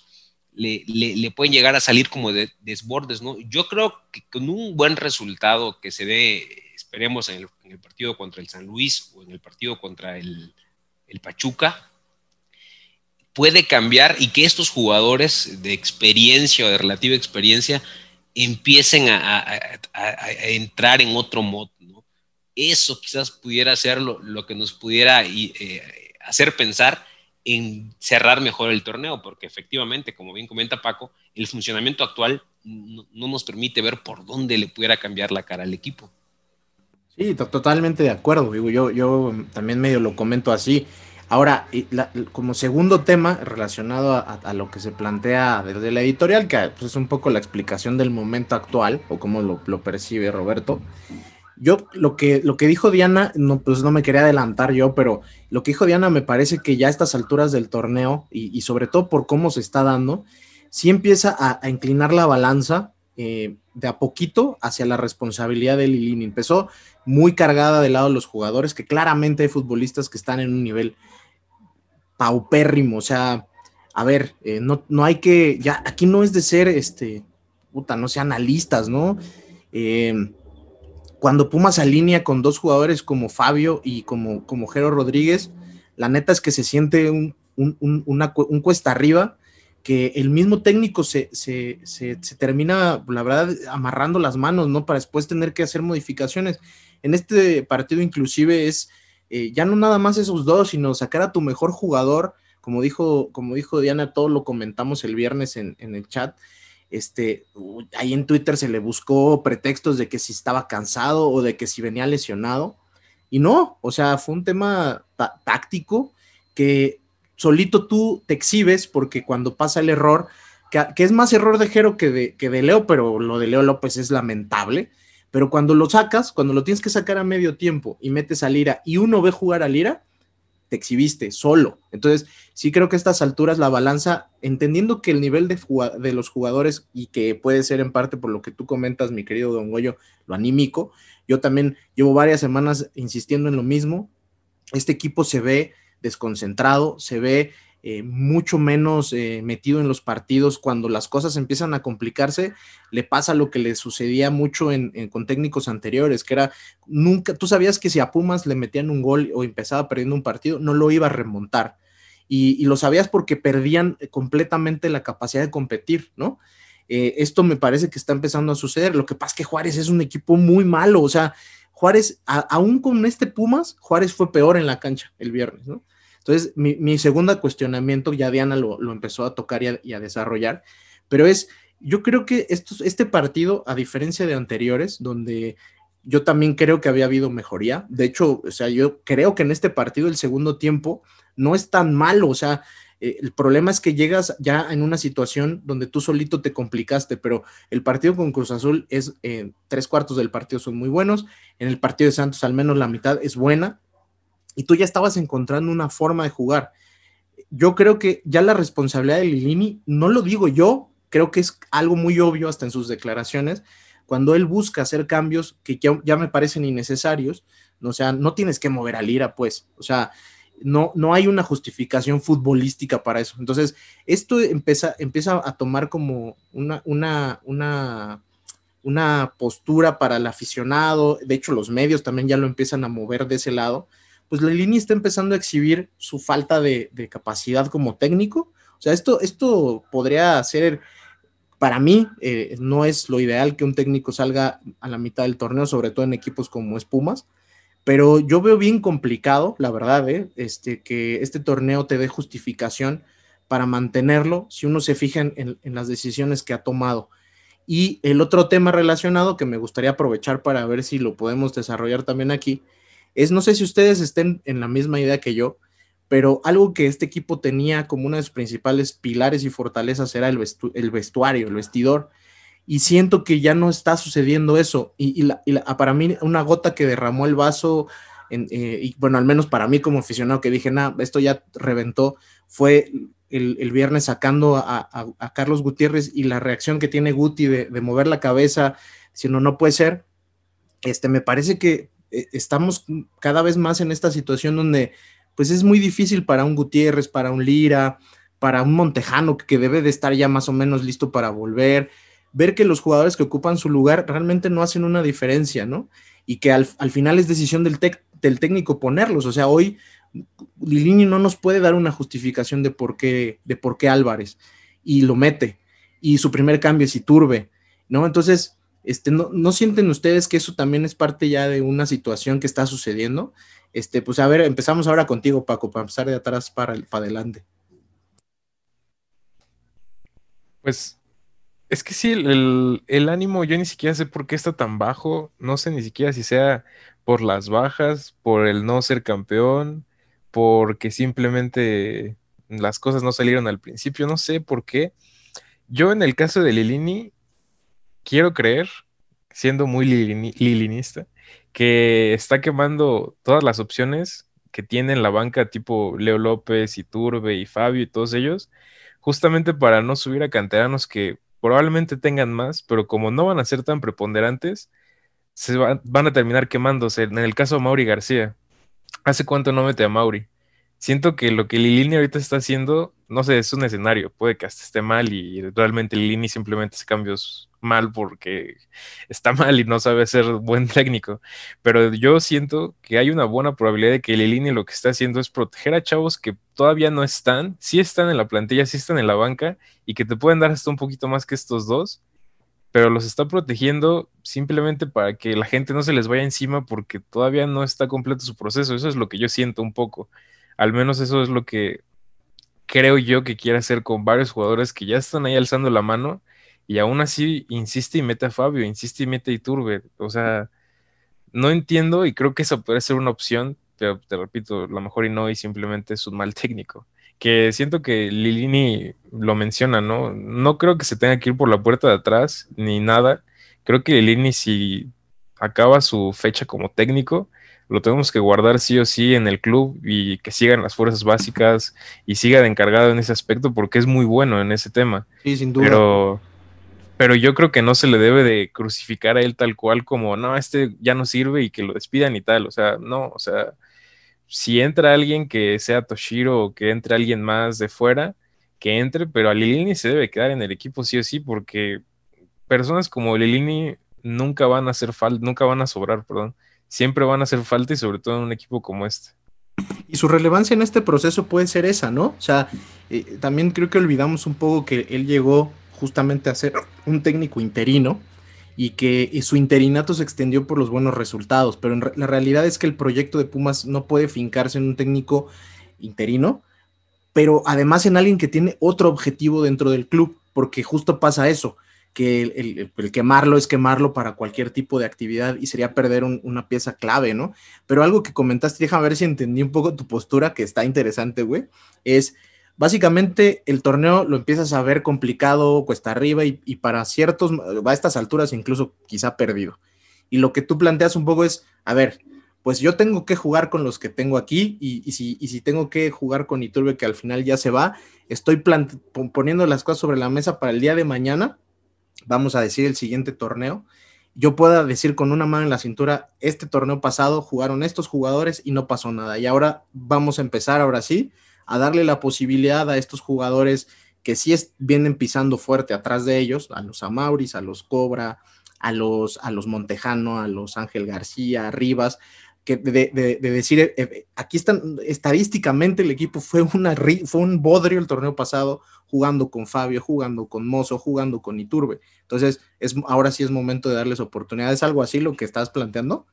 le, pueden llegar a salir como de desbordes, ¿no? Yo creo que con un buen resultado que se dé, esperemos en el, partido contra el San Luis o en el partido contra el, el Pachuca, puede cambiar y que estos jugadores de experiencia o de relativa experiencia empiecen a, entrar en otro modo. ¿no? Eso quizás pudiera ser lo, que nos pudiera eh, hacer pensar en cerrar mejor el torneo, porque efectivamente, como bien comenta Paco, el funcionamiento actual no, nos permite ver por dónde le pudiera cambiar la cara al equipo. Sí, totalmente de acuerdo. Yo, yo también medio lo comento así. Ahora, como segundo tema relacionado a, lo que se plantea desde la editorial, que pues, es un poco la explicación del momento actual, o cómo lo, percibe Roberto, yo lo que, lo que dijo Diana, no, pues no me quería adelantar yo, pero lo que dijo Diana me parece que ya a estas alturas del torneo, y, sobre todo por cómo se está dando, sí empieza a, inclinar la balanza eh, de a poquito hacia la responsabilidad de Lilini. Empezó muy cargada del lado de los jugadores, que claramente hay futbolistas que están en un nivel paupérrimo, o sea, a ver, eh, no, no, hay que, ya, aquí no es de ser, este, puta, no sean analistas, ¿no? Em, cuando Pumas alinea con dos jugadores como Fabio y como, como Jero Rodríguez, la neta es que se siente un, un, cuesta arriba, que el mismo técnico se, se, se, termina, la verdad, amarrando las manos, ¿no? Para después tener que hacer modificaciones. En este partido inclusive es eh, ya no nada más esos dos, sino sacar a tu mejor jugador, como dijo, como dijo Diana, todo lo comentamos el viernes en, en el chat. Este, ahí en Twitter se le buscó pretextos de que si estaba cansado o de que si venía lesionado. Y no, o sea, fue un tema táctico que solito tú te exhibes porque cuando pasa el error, que, es más error de Jero que de, Leo, pero lo de Leo López es lamentable. Pero cuando lo sacas, cuando lo tienes que sacar a medio tiempo y metes a Lira y uno ve jugar a Lira, te exhibiste solo. Entonces, sí creo que a estas alturas la balanza, entendiendo que el nivel de, de, los jugadores y que puede ser en parte por lo que tú comentas, mi querido Don Goyo, lo anímico, yo también llevo varias semanas insistiendo en lo mismo. Este equipo se ve desconcentrado, se ve eh, mucho menos eh, metido en los partidos cuando las cosas empiezan a complicarse, le pasa lo que le sucedía mucho en, con técnicos anteriores, que era nunca, tú sabías que si a Pumas le metían un gol o empezaba perdiendo un partido, no lo iba a remontar. Y, lo sabías porque perdían completamente la capacidad de competir, ¿no? Eh, esto me parece que está empezando a suceder. Lo que pasa es que Juárez es un equipo muy malo, o sea, Juárez, aún con este Pumas, Juárez fue peor en la cancha el viernes, ¿no? Entonces, mi, mi segundo cuestionamiento, ya Diana lo, empezó a tocar y a, desarrollar, pero es, yo creo que este partido, a diferencia de anteriores, donde yo también creo que había habido mejoría, de hecho, o sea, yo creo que en este partido el segundo tiempo no es tan malo, o sea, eh, el problema es que llegas ya en una situación donde tú solito te complicaste, pero el partido con Cruz Azul es, eh, tres cuartos del partido son muy buenos, en el partido de Santos al menos la mitad es buena, y tú ya estabas encontrando una forma de jugar. Yo creo que ya la responsabilidad de Lilini, no lo digo yo, creo que es algo muy obvio hasta en sus declaraciones, cuando él busca hacer cambios que ya, me parecen innecesarios, o sea, no tienes que mover a Lira, pues, o sea, no, no hay una justificación futbolística para eso. Entonces, esto empieza, empieza a tomar como una, una, una, una postura para el aficionado, de hecho los medios también ya lo empiezan a mover de ese lado, pues Lilini está empezando a exhibir su falta de, capacidad como técnico. O sea, esto, esto podría ser, para mí, eh, no es lo ideal que un técnico salga a la mitad del torneo, sobre todo en equipos como Espumas, pero yo veo bien complicado, la verdad, eh, este, que este torneo te dé justificación para mantenerlo si uno se fija en las decisiones que ha tomado. Y el otro tema relacionado que me gustaría aprovechar para ver si lo podemos desarrollar también aquí es, no sé si ustedes estén en la misma idea que yo, pero algo que este equipo tenía como una de sus principales pilares y fortalezas era el, vestuario, el vestidor. Y siento que ya no está sucediendo eso. Y, para mí, una gota que derramó el vaso, eh, y bueno, al menos para mí como aficionado que dije, nada, esto ya reventó, fue el, viernes sacando a, Carlos Gutiérrez y la reacción que tiene Guti de, mover la cabeza, si no, puede ser. Este, me parece que estamos cada vez más en esta situación donde pues es muy difícil para un Gutiérrez, para un Lira, para un Montejano que debe de estar ya más o menos listo para volver, ver que los jugadores que ocupan su lugar realmente no hacen una diferencia, ¿no? Y que al, final es decisión del, del técnico ponerlos. O sea, hoy Lilini no nos puede dar una justificación de por qué, de por qué Álvarez y lo mete. Y su primer cambio es Iturbe, ¿no? Entonces, este, ¿no, sienten ustedes que eso también es parte ya de una situación que está sucediendo? Este, pues a ver, empezamos ahora contigo, Paco, para empezar de atrás para, para adelante. Pues es que sí, el, el, ánimo yo ni siquiera sé por qué está tan bajo, no sé ni siquiera si sea por las bajas, por el no ser campeón, porque simplemente las cosas no salieron al principio, no sé por qué. Yo en el caso de Lilini, quiero creer, siendo muy lilinista, que está quemando todas las opciones que tiene en la banca, tipo Leo López, y Turbe y Fabio y todos ellos, justamente para no subir a canteranos que probablemente tengan más, pero como no van a ser tan preponderantes, se van, a terminar quemándose. En el caso de Mauri García, ¿hace cuánto no mete a Mauri? Siento que lo que Lilini ahorita está haciendo, no sé, es un escenario, puede que hasta esté mal y realmente Lilini simplemente hace cambios mal porque está mal y no sabe ser buen técnico. Pero yo siento que hay una buena probabilidad de que Lilini lo que está haciendo es proteger a chavos que todavía no están, sí están en la plantilla, sí están en la banca y que te pueden dar hasta un poquito más que estos dos, pero los está protegiendo simplemente para que la gente no se les vaya encima porque todavía no está completo su proceso. Eso es lo que yo siento un poco. Al menos eso es lo que creo yo que quiere hacer con varios jugadores que ya están ahí alzando la mano y aún así insiste y mete a Fabio, insiste y mete a Iturbe. O sea, no entiendo y creo que eso puede ser una opción, pero te repito, lo mejor y no, y simplemente es un mal técnico. Que siento que Lilini lo menciona, ¿no? No creo que se tenga que ir por la puerta de atrás ni nada. Creo que Lilini, si acaba su fecha como técnico, lo tenemos que guardar sí o sí en el club y que sigan las fuerzas básicas y siga de encargado en ese aspecto porque es muy bueno en ese tema. Sí, sin duda. Pero, pero yo creo que no se le debe de crucificar a él tal cual como, no, este ya no sirve y que lo despidan y tal. O sea, no, o sea, si entra alguien que sea Toshiro o que entre alguien más de fuera, que entre, pero a Lilini se debe quedar en el equipo sí o sí porque personas como Lilini nunca van a hacer falta, nunca van a sobrar, perdón siempre van a hacer falta y sobre todo en un equipo como este. Y su relevancia en este proceso puede ser esa, ¿no? O sea, eh, también creo que olvidamos un poco que él llegó justamente a ser un técnico interino y que su interinato se extendió por los buenos resultados, pero la realidad es que el proyecto de Pumas no puede fincarse en un técnico interino, pero además en alguien que tiene otro objetivo dentro del club, porque justo pasa eso que el, quemarlo es quemarlo para cualquier tipo de actividad y sería perder una pieza clave, ¿no? Pero algo que comentaste, déjame ver si entendí un poco tu postura, que está interesante, güey, es básicamente el torneo lo empiezas a ver complicado, cuesta arriba y, para ciertos, a estas alturas incluso quizá perdido. Y lo que tú planteas un poco es, a ver, pues yo tengo que jugar con los que tengo aquí y, si, y si, tengo que jugar con Iturbe que al final ya se va, estoy poniendo las cosas sobre la mesa para el día de mañana vamos a decir, el siguiente torneo, yo pueda decir con una mano en la cintura, este torneo pasado jugaron estos jugadores y no pasó nada. Y ahora vamos a empezar, ahora sí, a darle la posibilidad a estos jugadores que sí vienen pisando fuerte atrás de ellos, a los Amauris, a los Cobra, a los, a los Montejano, a los Ángel García, a Rivas, que de, decir, eh, eh, aquí están, estadísticamente el equipo fue, una, fue un bodrio el torneo pasado, jugando con Fabio, jugando con Mozo, jugando con Iturbe. Entonces, es, ahora sí es momento de darles oportunidades, algo así lo que estás planteando?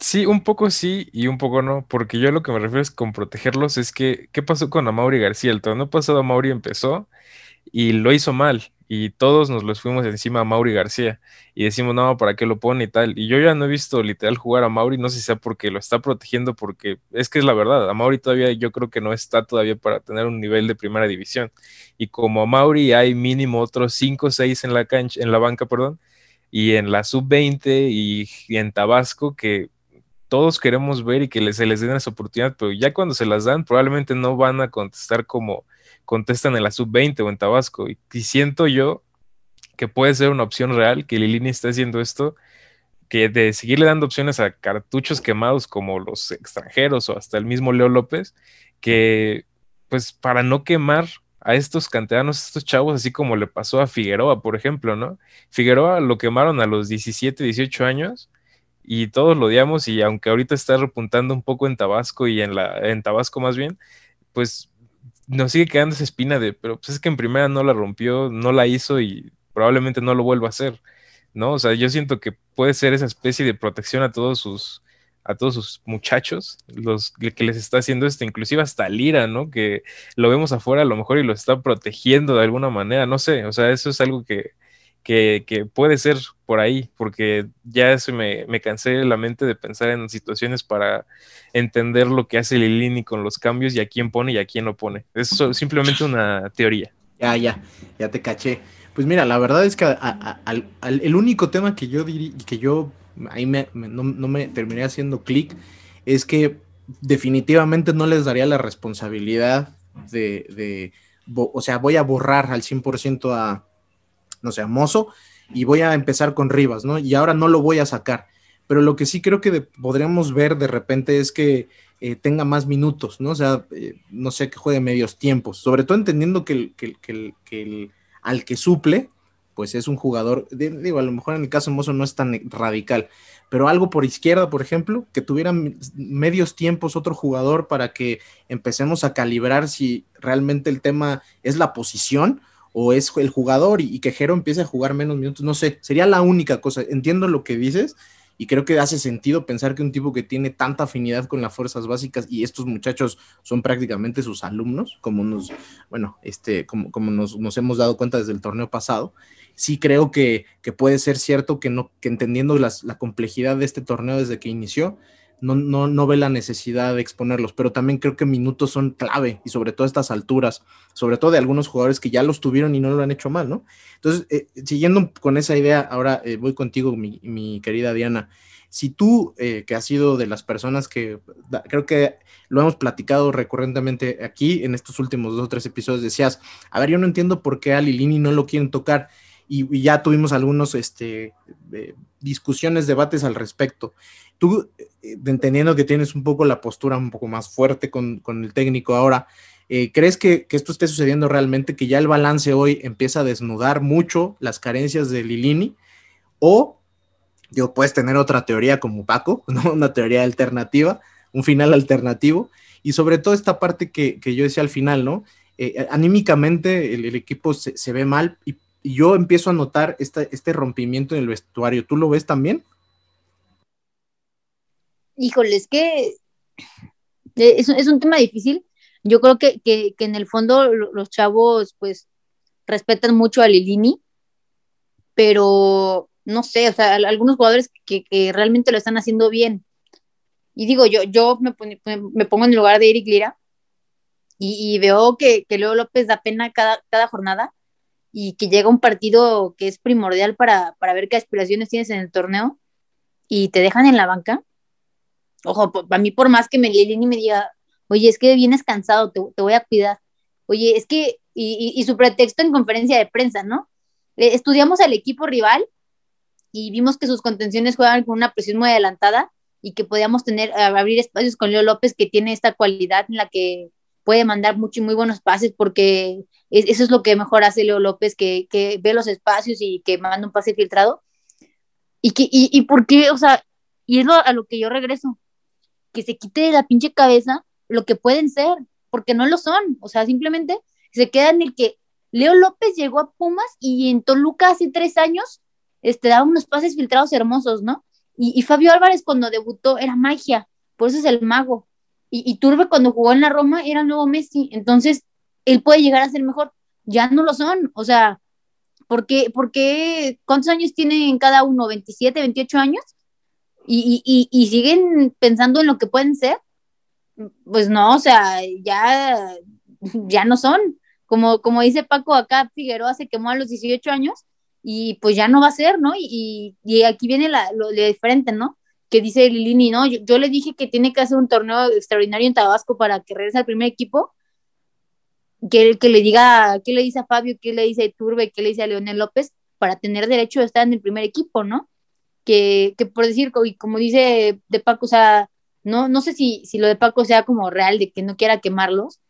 Sí, un poco sí y un poco no, porque yo lo que me refiero es con protegerlos es que, ¿qué pasó con Amaury García? El torneo pasado Amaury empezó y lo hizo mal y todos nos los fuimos encima a Mauri García y decimos, no, ¿para qué lo pone y tal? Y yo ya no he visto literal jugar a Mauri, no sé si sea porque lo está protegiendo, porque es que es la verdad, a Mauri todavía yo creo que no está todavía para tener un nivel de primera división. Y como a Mauri hay mínimo otros 5 o 6 en la cancha, en la banca, perdón, y en la sub-20 y, en Tabasco que todos queremos ver y que se les den esa oportunidad, pero ya cuando se las dan probablemente no van a contestar como contestan en la sub-20 o en Tabasco. Y, siento yo que puede ser una opción real que Lilini está haciendo esto, que de seguirle dando opciones a cartuchos quemados como los extranjeros o hasta el mismo Leo López, que pues para no quemar a estos canteranos, a estos chavos, así como le pasó a Figueroa, por ejemplo, ¿no? Figueroa lo quemaron a los 17, 18 años y todos lo odiamos y aunque ahorita está repuntando un poco en Tabasco y en la en Tabasco más bien, pues nos sigue quedando esa espina de, pero pues es que en primera no la rompió, no la hizo y probablemente no lo vuelva a hacer, ¿no? O sea, yo siento que puede ser esa especie de protección a todos sus, a todos sus muchachos, los que les está haciendo esto, inclusive hasta Lira, ¿no? Que lo vemos afuera a lo mejor y lo está protegiendo de alguna manera, no sé, o sea, eso es algo que, que, puede ser por ahí, porque ya se me, me, cansé la mente de pensar en situaciones para entender lo que hace Lilini con los cambios y a quién pone y a quién no pone. Es simplemente una teoría. Ya, ya, ya te caché. Pues mira, la verdad es que el único tema que yo diría, que yo ahí me, no, me terminé haciendo clic es que definitivamente no les daría la responsabilidad de, o sea, voy a borrar al 100% a, no sé, Mozo, y voy a empezar con Rivas, ¿no? Y ahora no lo voy a sacar. Pero lo que sí creo que podríamos ver de repente es que eh, tenga más minutos, ¿no? O sea, eh, no sé, que juegue medios tiempos, sobre todo entendiendo que, el, que, al que suple pues es un jugador, digo, a lo mejor en el caso de Mozo no es tan radical, pero algo por izquierda, por ejemplo, que tuvieran medios tiempos otro jugador para que empecemos a calibrar si realmente el tema es la posición o es el jugador y, que Jero empiece a jugar menos minutos, no sé, sería la única cosa. Entiendo lo que dices y creo que hace sentido pensar que un tipo que tiene tanta afinidad con las fuerzas básicas y estos muchachos son prácticamente sus alumnos, como nos, bueno, este, como, como nos, nos hemos dado cuenta desde el torneo pasado, sí creo que, puede ser cierto que, no, que entendiendo la complejidad de este torneo desde que inició, no, no, no, ve la necesidad de exponerlos, pero también creo que minutos son clave y sobre todo a estas alturas, sobre todo de algunos jugadores que ya los tuvieron y no lo han hecho mal, ¿no? Entonces, eh, siguiendo con esa idea, ahora eh, voy contigo, mi, querida Diana. Si tú, eh, que has sido de las personas que creo que lo hemos platicado recurrentemente aquí en estos últimos dos o tres episodios, decías, a ver, yo no entiendo por qué a Lilini no lo quieren tocar y, ya tuvimos algunos este, discusiones, debates al respecto. Tú, eh, entendiendo que tienes un poco la postura un poco más fuerte con, el técnico ahora, eh, ¿crees que, esto esté sucediendo realmente, que ya el balance hoy empieza a desnudar mucho las carencias de Lilini? O, yo puedes tener otra teoría como Paco, ¿no? una teoría alternativa, un final alternativo, y sobre todo esta parte que, yo decía al final, ¿no? Eh, anímicamente el, equipo se, se, ve mal y y yo empiezo a notar este rompimiento en el vestuario. ¿Tú lo ves también? Híjole, es que eh, es, un tema difícil. Yo creo que, en el fondo los chavos pues respetan mucho a Lilini, pero no sé, o sea, algunos jugadores que, realmente lo están haciendo bien. Y digo, yo, yo me, pongo en el lugar de Eric Lira y, veo que, que Leo López da pena cada, cada jornada y que llega un partido que es primordial para, ver qué aspiraciones tienes en el torneo y te dejan en la banca. Ojo, para mí por más que me y me diga, oye, es que vienes cansado, te, voy a cuidar. Oye, es que, y, su pretexto en conferencia de prensa, ¿no? Eh, estudiamos al equipo rival y vimos que sus contenciones juegan con una presión muy adelantada y que podíamos tener, abrir espacios con Leo López que tiene esta cualidad en la que puede mandar mucho y muy buenos pases porque eso es lo que mejor hace Leo López, que, ve los espacios y que manda un pase filtrado. Y, que, y, por qué, o sea, y es a lo que yo regreso, que se quite de la pinche cabeza lo que pueden ser, porque no lo son, o sea, simplemente se queda en el que Leo López llegó a Pumas y en Toluca hace tres años este, daba unos pases filtrados hermosos, ¿no? Y, y Fabio Álvarez cuando debutó era magia, por eso es el mago. Y, y Turbe cuando jugó en la Roma era el nuevo Messi. Entonces, él puede llegar a ser mejor. Ya no lo son. O sea, ¿por qué? ¿Cuántos años tienen cada uno? ¿27, 28 años? Y, y, y, siguen pensando en lo que pueden ser. Pues no, o sea, ya, ya no son. Como, como dice Paco, acá Figueroa se quemó a los 18 años y pues ya no va a ser, ¿no? Y, y aquí viene la, lo, diferente, ¿no? Que dice Lilini, ¿no? Yo, le dije que tiene que hacer un torneo extraordinario en Tabasco para que regrese al primer equipo que, que le diga, qué le dice a Fabio, qué le dice a Turbe, qué le dice a Leonel López, para tener derecho a estar en el primer equipo, ¿no? Que, que por decir, y como dice de Paco, o sea, no, no sé si, si lo de Paco sea como real, de que no quiera quemarlos,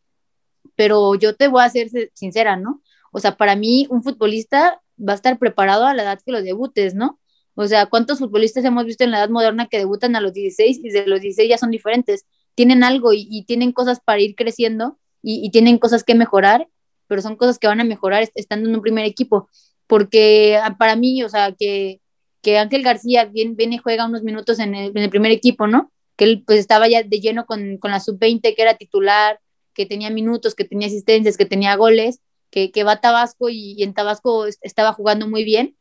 pero yo te voy a ser sincera, ¿no? O sea, para mí un futbolista va a estar preparado a la edad que lo debutes, ¿no? O sea, ¿cuántos futbolistas hemos visto en la edad moderna que debutan a los 16 y de los 16 ya son diferentes? Tienen algo y, y tienen cosas para ir creciendo y, tienen cosas que mejorar, pero son cosas que van a mejorar estando en un primer equipo. Porque ah, para mí, o sea, que, que Ángel García viene, viene y juega unos minutos en el, primer equipo, ¿no? Que él pues estaba ya de lleno con, con la sub-20, que era titular, que tenía minutos, que tenía asistencias, que tenía goles, que, que va a Tabasco y, en Tabasco estaba jugando muy bien.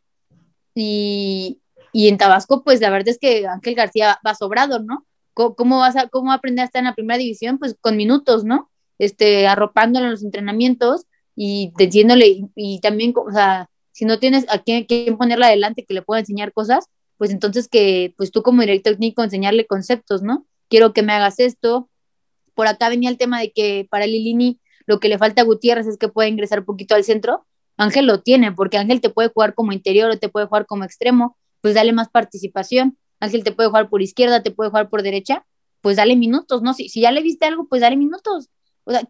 Y, y, en Tabasco, pues la verdad es que Ángel García va sobrado, ¿no? ¿Cómo, vas a, ¿Cómo aprender a estar en la primera división? Pues con minutos, ¿no? este, arropándolo en los entrenamientos y diciéndole, y, también, o sea, si no tienes a quién, quién ponerle adelante que le pueda enseñar cosas, pues entonces que, pues tú como director técnico enseñarle conceptos, ¿no? Quiero que me hagas esto. Por acá venía el tema de que para Lilini lo que le falta a Gutiérrez es que pueda ingresar un poquito al centro. Ángel lo tiene, porque Ángel te puede jugar como interior o te puede jugar como extremo, pues dale más participación. Ángel te puede jugar por izquierda, te puede jugar por derecha, pues dale minutos, ¿no? Si, si ya le viste algo, pues dale minutos O sea,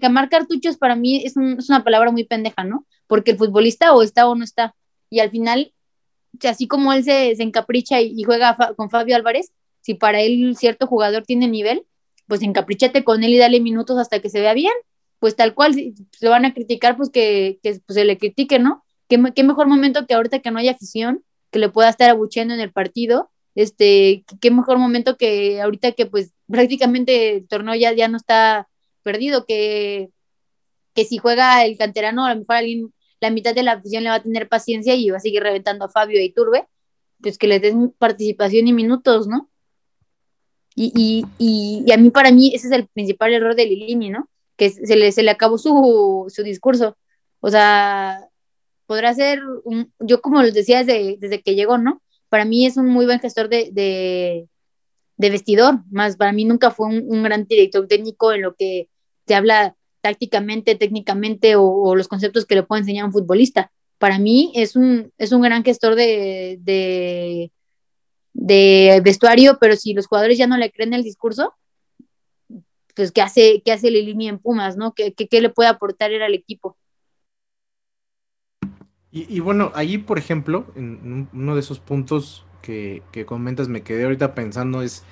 quemar cartuchos para mí es, una palabra muy pendeja, ¿no? Porque el futbolista o está o no está. Y al final, así como él se, encapricha y, juega con Fabio Álvarez, si para él cierto jugador tiene nivel, pues encaprichate con él y dale minutos hasta que se vea bien. Pues tal cual, si le van a criticar, pues que, pues se le critique, ¿no? ¿Qué, ¿Qué, mejor momento que ahorita que no hay afición, que le pueda estar abucheando en el partido, este, qué mejor momento que ahorita que pues prácticamente el torneo ya, ya no está perdido, que, que si juega el canterano, a lo mejor alguien, la mitad de la afición le va a tener paciencia y va a seguir reventando a Fabio y Turbe, pues que le den participación y minutos, ¿no? Y, y, y, a mí, para mí, ese es el principal error de Lilini, ¿no? Que se le, se le acabó su, su discurso. O sea, podrá ser, un, yo como les decía desde, desde que llegó, ¿no? Para mí es un muy buen gestor de, de, de vestidor, más para mí nunca fue un, un, gran director técnico en lo que te habla tácticamente, técnicamente o, los conceptos que le puede enseñar un futbolista. Para mí es un, es un gran gestor de, de, vestuario, pero si los jugadores ya no le creen el discurso, pues ¿qué hace, qué hace Lilini en Pumas, no? ¿Qué, qué, le puede aportar al equipo? Y, y, bueno, ahí, por ejemplo, en uno de esos puntos que, que comentas, me quedé ahorita pensando, es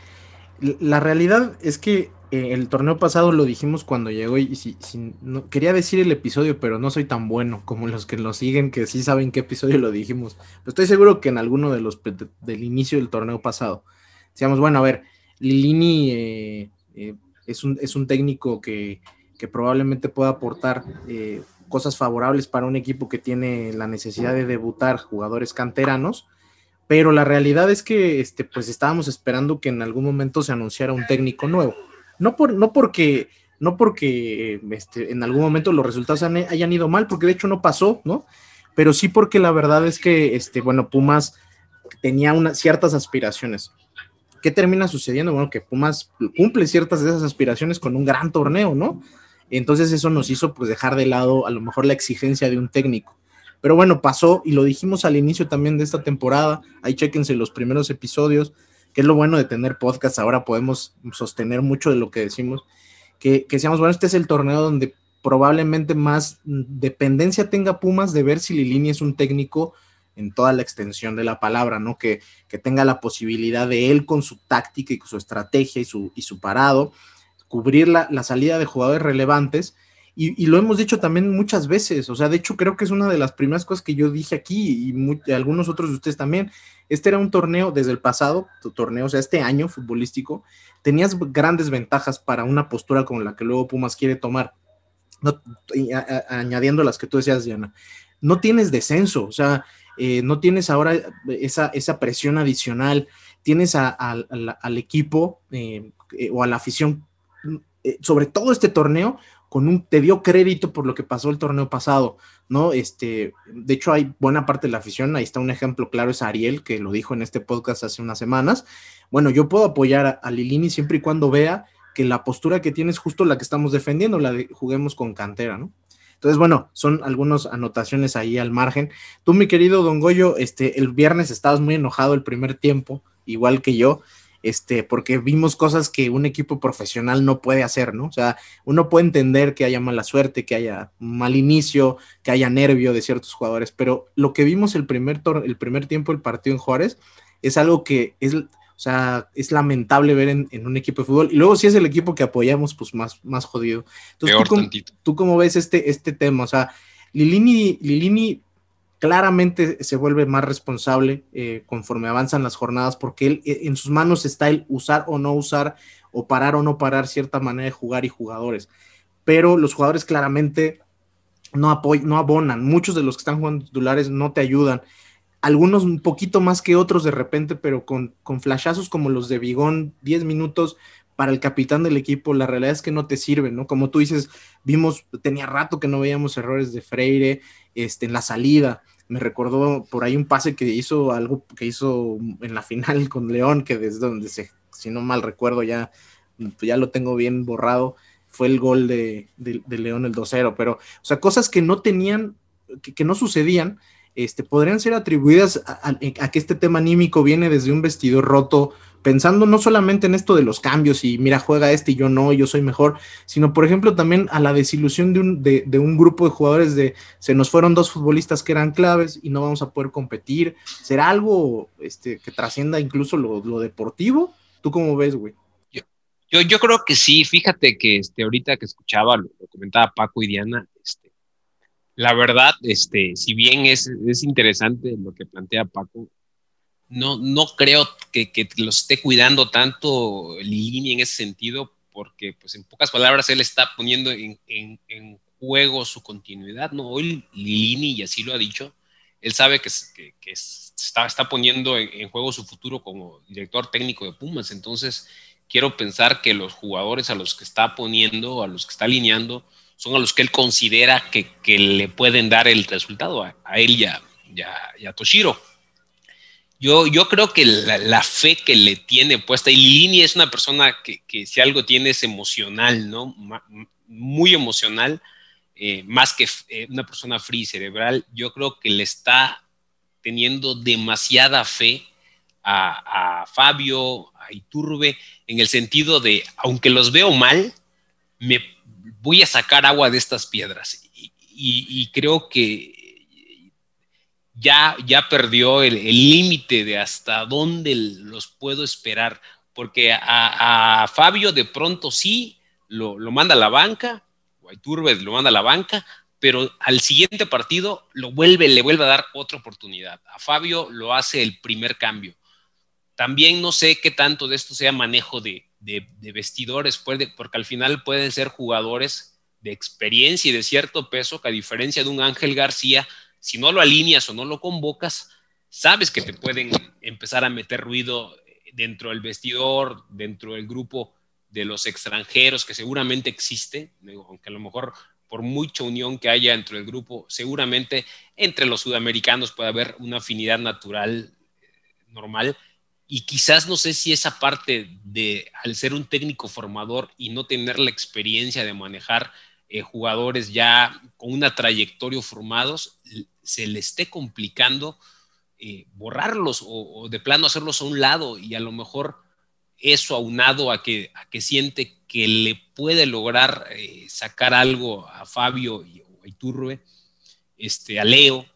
la realidad es que eh, el torneo pasado lo dijimos cuando llegó y si, no, quería decir el episodio, pero no soy tan bueno como los que lo siguen, que sí saben qué episodio lo dijimos. Pero estoy seguro que en alguno de los de, del inicio del torneo pasado, decíamos, bueno, a ver, Lilini eh, eh, es, un, es un técnico que, que probablemente pueda aportar cosas favorables para un equipo que tiene la necesidad de debutar jugadores canteranos pero la realidad es que este, pues estábamos esperando que en algún momento se anunciara un técnico nuevo. No, por, no porque, no porque este, en algún momento los resultados han, hayan ido mal, porque de hecho no pasó, ¿no? Pero sí porque la verdad es que, este, bueno, Pumas tenía unas ciertas aspiraciones. ¿Qué termina sucediendo? Bueno, que Pumas cumple ciertas de esas aspiraciones con un gran torneo, ¿no? Entonces eso nos hizo pues dejar de lado a lo mejor la exigencia de un técnico. Pero bueno, pasó y lo dijimos al inicio también de esta temporada. Ahí chequense los primeros episodios, que es lo bueno de tener podcast. Ahora podemos sostener mucho de lo que decimos. Que, que decíamos, bueno, este es el torneo donde probablemente más dependencia tenga Pumas de ver si Lilini es un técnico en toda la extensión de la palabra, ¿no? Que, que tenga la posibilidad de él con su táctica y con su estrategia y su, y su parado, cubrir la, la salida de jugadores relevantes y, y, lo hemos dicho también muchas veces, o sea, de hecho creo que es una de las primeras cosas que yo dije aquí y muy, algunos otros de ustedes también. Este era un torneo desde el pasado, torneo, o sea, este año futbolístico, tenías grandes ventajas para una postura como la que luego Pumas quiere tomar, no, añadiendo las que tú decías, Diana. No tienes descenso, o sea, eh, no tienes ahora esa, esa presión adicional, tienes a, al equipo eh, o a la afición, eh, sobre todo este torneo, con un, te dio crédito por lo que pasó el torneo pasado, ¿no? Este, de hecho, hay buena parte de la afición, ahí está un ejemplo claro, es Ariel, que lo dijo en este podcast hace unas semanas. Bueno, yo puedo apoyar a, Lilini siempre y cuando vea que la postura que tiene es justo la que estamos defendiendo, la de juguemos con cantera, ¿no? Entonces, bueno, son algunas anotaciones ahí al margen. Tú, mi querido Don Goyo, este, el viernes estabas muy enojado el primer tiempo, igual que yo este, porque vimos cosas que un equipo profesional no puede hacer, ¿no? O sea, uno puede entender que haya mala suerte, que haya mal inicio, que haya nervio de ciertos jugadores, pero lo que vimos el primer, el primer tiempo del partido en Juárez es algo que es, o sea, es lamentable ver en, en, un equipo de fútbol. Y luego si es el equipo que apoyamos, pues más, más jodido. Entonces, Peor ¿tú, cómo, ¿tú cómo ves este, este tema? O sea, Lilini, Lilini claramente se vuelve más responsable eh, conforme avanzan las jornadas, porque él, eh, en sus manos está el usar o no usar, o parar o no parar cierta manera de jugar y jugadores. Pero los jugadores claramente no, apoyan, no abonan. Muchos de los que están jugando titulares no te ayudan. Algunos un poquito más que otros de repente, pero con, con flashazos como los de Bigón, 10 minutos para el capitán del equipo, la realidad es que no te sirven, ¿no? Como tú dices, vimos, tenía rato que no veíamos errores de Freire este, en la salida me recordó por ahí un pase que hizo algo que hizo en la final con León, que desde donde se, si no mal recuerdo, ya, ya lo tengo bien borrado, fue el gol de, de, León el 2-0, pero, o sea, cosas que no tenían, que, no sucedían, este, podrían ser atribuidas a, a, a, que este tema anímico viene desde un vestidor roto pensando no solamente en esto de los cambios y mira, juega este y yo no, yo soy mejor, sino por ejemplo también a la desilusión de un, de, de un grupo de jugadores de se nos fueron dos futbolistas que eran claves y no vamos a poder competir. ¿Será algo este, que trascienda incluso lo, lo deportivo? ¿Tú cómo ves, güey? Yo, yo creo que sí, fíjate que este, ahorita que escuchaba, lo, lo comentaba Paco y Diana, este, la verdad, este, si bien es, es interesante lo que plantea Paco, no, no creo que, que lo esté cuidando tanto Lilini en ese sentido, porque, pues, en pocas palabras, él está poniendo en, en, en juego su continuidad, ¿no? Hoy Lilini, y así lo ha dicho, él sabe que, que, está, está, poniendo en, en, juego su futuro como director técnico de Pumas, entonces quiero pensar que los jugadores a los que está poniendo, a los que está alineando, son a los que él considera que, que le pueden dar el resultado, a, a él y, a, y a Toshiro. Yo, creo que la, fe que le tiene puesta, y Lini es una persona que, si algo tiene es emocional, ¿no? Muy emocional, eh, más que eh, una persona free cerebral, yo creo que le está teniendo demasiada fe a, Fabio, a Iturbe, en el sentido de, aunque los veo mal, me voy a sacar agua de estas piedras. Y creo que ya, ya perdió el límite de hasta dónde los puedo esperar, porque a, a Fabio de pronto sí lo, lo, manda a la banca, o a Iturbe lo manda a la banca, pero al siguiente partido lo vuelve, le vuelve a dar otra oportunidad. A Fabio lo hace el primer cambio. También no sé qué tanto de esto sea manejo de, de, de vestidores, puede, porque al final pueden ser jugadores de experiencia y de cierto peso, que a diferencia de un Ángel García, si no lo alineas o no lo convocas, sabes que te pueden empezar a meter ruido dentro del vestidor, dentro del grupo de los extranjeros, que seguramente existe, aunque a lo mejor por mucha unión que haya dentro del grupo, seguramente entre los sudamericanos puede haber una afinidad natural normal. Y quizás no sé si esa parte de, al ser un técnico formador y no tener la experiencia de manejar eh, jugadores ya con una trayectoria formados, se le esté complicando eh, borrarlos o, de plano hacerlos a un lado y a lo mejor eso aunado a que, a que siente que le puede lograr eh, sacar algo a Fabio y a Iturbe, este, a Leo,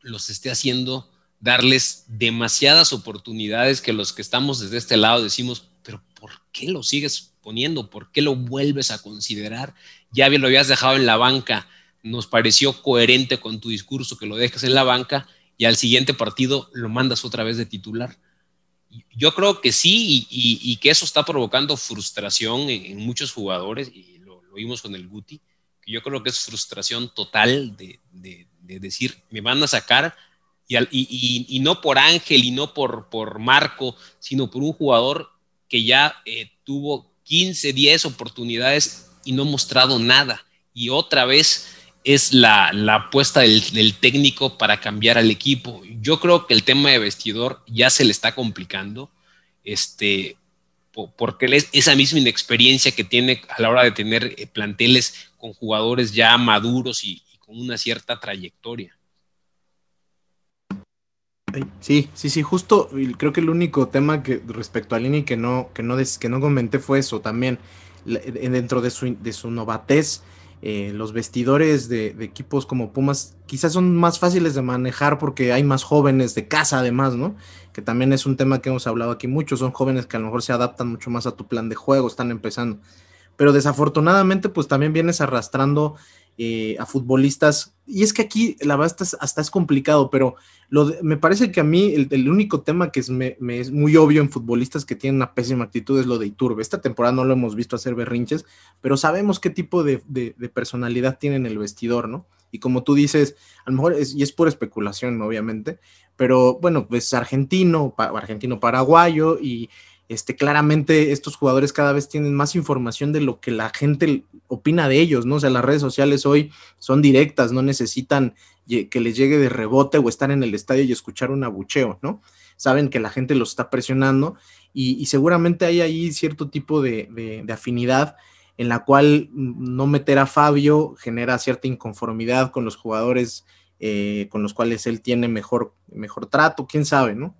los esté haciendo darles demasiadas oportunidades que los que estamos desde este lado decimos, pero ¿por qué lo sigues poniendo? ¿Por qué lo vuelves a considerar? Ya lo habías dejado en la banca nos pareció coherente con tu discurso que lo dejes en la banca y al siguiente partido lo mandas otra vez de titular. Yo creo que sí y, y, que eso está provocando frustración en, muchos jugadores y lo, lo, vimos con el Guti, que yo creo que es frustración total de, de, de decir, me van a sacar y, no por Ángel y no por, por Marco, sino por un jugador que ya eh, tuvo 15, 10 oportunidades y no ha mostrado nada. Y otra vez es la, la apuesta del, técnico para cambiar al equipo. Yo creo que el tema de vestidor ya se le está complicando, este, porque es esa misma inexperiencia que tiene a la hora de tener eh, planteles con jugadores ya maduros y, con una cierta trayectoria. Sí, sí, sí, justo creo que el único tema que respecto a Lini que no, que no, que no comenté fue eso también, dentro de su, de su novatez, eh, los vestidores de, de, equipos como Pumas quizás son más fáciles de manejar porque hay más jóvenes de casa además, ¿no? Que también es un tema que hemos hablado aquí mucho, son jóvenes que a lo mejor se adaptan mucho más a tu plan de juego, están empezando. Pero desafortunadamente pues también vienes arrastrando eh, a futbolistas, y es que aquí la verdad hasta, hasta es complicado, pero me parece que a mí el, único tema que es, me, es muy obvio en futbolistas que tienen una pésima actitud es lo de Iturbe. Esta temporada no lo hemos visto hacer berrinches, pero sabemos qué tipo de, de, personalidad tiene en el vestidor, ¿no? Y como tú dices, a lo mejor es, y es pura especulación, obviamente, pero bueno, pues argentino, pa, argentino paraguayo y este, claramente estos jugadores cada vez tienen más información de lo que la gente opina de ellos, ¿no? O sea, las redes sociales hoy son directas, no necesitan que les llegue de rebote o estar en el estadio y escuchar un abucheo, ¿no? Saben que la gente los está presionando y, seguramente hay ahí cierto tipo de, afinidad en la cual no meter a Fabio genera cierta inconformidad con los jugadores eh, con los cuales él tiene mejor, mejor trato, quién sabe, ¿no?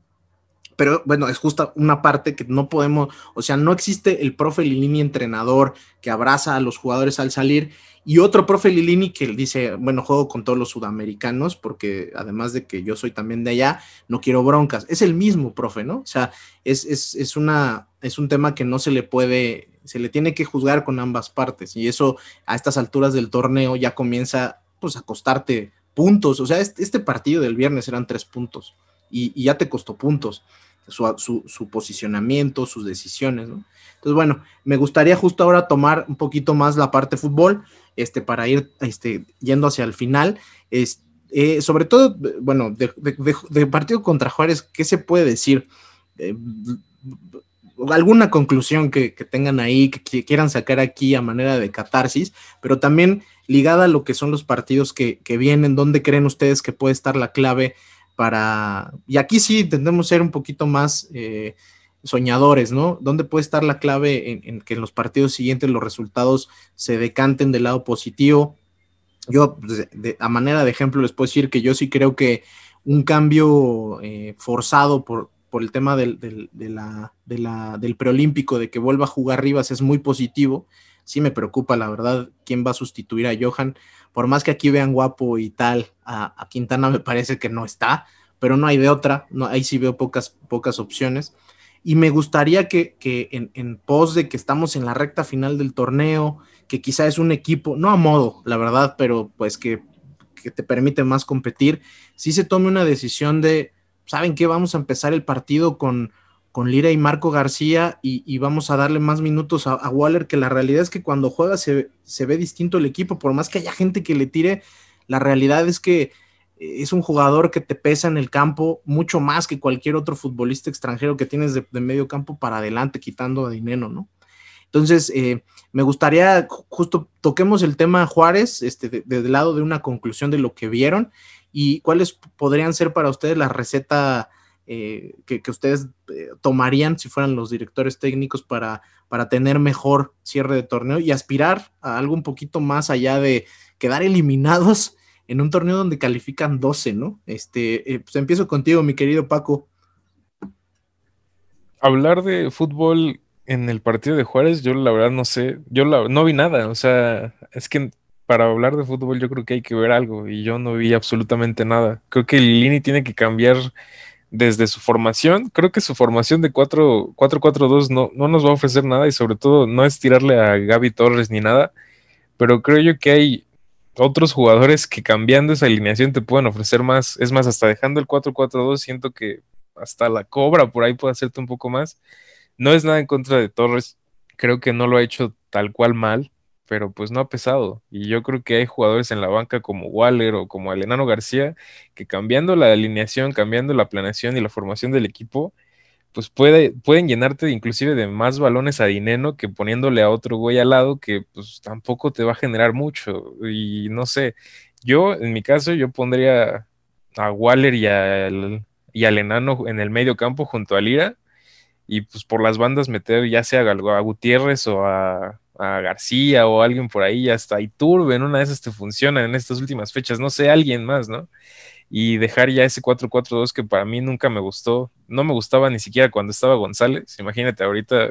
Pero bueno, es justo una parte que no podemos, o sea, no existe el profe Lilini entrenador que abraza a los jugadores al salir y otro profe Lilini que dice, bueno, juego con todos los sudamericanos porque además de que yo soy también de allá, no quiero broncas. Es el mismo profe, ¿no? O sea, es, es, es una, es un tema que no se le puede, se le tiene que juzgar con ambas partes y eso a estas alturas del torneo ya comienza pues a costarte puntos. O sea, este, este partido del viernes eran tres puntos y, y ya te costó puntos su, posicionamiento, sus decisiones. Entonces, bueno, me gustaría justo ahora tomar un poquito más la parte fútbol, este, para ir este, yendo hacia el final. Eh, sobre todo, bueno, de, partido contra Juárez, ¿qué se puede decir? Eh, alguna conclusión que, tengan ahí, que, quieran sacar aquí a manera de catarsis, pero también ligada a lo que son los partidos que, que vienen, ¿dónde creen ustedes que puede estar la clave para, y aquí sí intentemos ser un poquito más eh, soñadores, ¿no? ¿Dónde puede estar la clave en, que en los partidos siguientes los resultados se decanten del lado positivo? Yo, pues, a manera de ejemplo, les puedo decir que yo sí creo que un cambio eh, forzado por, por el tema del, de del preolímpico, de que vuelva a jugar Rivas, es muy positivo. Sí me preocupa, la verdad, quién va a sustituir a Johan por más que aquí vean guapo y tal, a, Quintana me parece que no está, pero no hay de otra, no, ahí sí veo pocas, pocas opciones. Y me gustaría que, en, pos de que estamos en la recta final del torneo, que quizá es un equipo, no a modo, la verdad, pero pues que, que te permite más competir, sí se tome una decisión de, ¿saben qué? Vamos a empezar el partido con, con Lira y Marco García y, vamos a darle más minutos a, Waller, que la realidad es que cuando juega se, ve distinto el equipo, por más que haya gente que le tire, la realidad es que eh, es un jugador que te pesa en el campo mucho más que cualquier otro futbolista extranjero que tienes de, medio campo para adelante, quitando dinero, ¿no? Entonces, eh, me gustaría justo toquemos el tema Juárez, este, desde el lado de una conclusión de lo que vieron y cuáles podrían ser para ustedes la receta eh, que, ustedes eh, tomarían si fueran los directores técnicos para, para tener mejor cierre de torneo y aspirar a algo un poquito más allá de quedar eliminados en un torneo donde califican 12, ¿no? Este, eh, pues empiezo contigo, mi querido Paco. Hablar de fútbol en el partido de Juárez, yo la verdad no sé, yo no vi nada, o sea, es que para hablar de fútbol yo creo que hay que ver algo y yo no vi absolutamente nada. Creo que Lini tiene que cambiar desde su formación. Creo que su formación de 4-4-2 no, no nos va a ofrecer nada y sobre todo no es tirarle a Gaby Torres ni nada, pero creo yo que hay otros jugadores que cambiando esa alineación te pueden ofrecer más. Es más, hasta dejando el 4-4-2 siento que hasta la cobra por ahí puede hacerte un poco más. No es nada en contra de Torres, creo que no lo ha hecho tal cual mal, pero pues no ha pesado. Y yo creo que hay jugadores en la banca como Waller o como el Enano García que cambiando la alineación, cambiando la planeación y la formación del equipo, pues puede, pueden llenarte inclusive de más balones a Dineno que poniéndole a otro güey al lado que pues tampoco te va a generar mucho. Y no sé, yo en mi caso yo pondría a Waller y al, y al Enano en el medio campo junto a Lira y pues por las bandas meter ya sea a Gutiérrez o a a García o alguien por ahí, hasta Iturbe, en una de esas te funciona en estas últimas fechas, no sé, alguien más, ¿no? Y dejar ya ese 4-4-2 que para mí nunca me gustó, no me gustaba ni siquiera cuando estaba González, imagínate, ahorita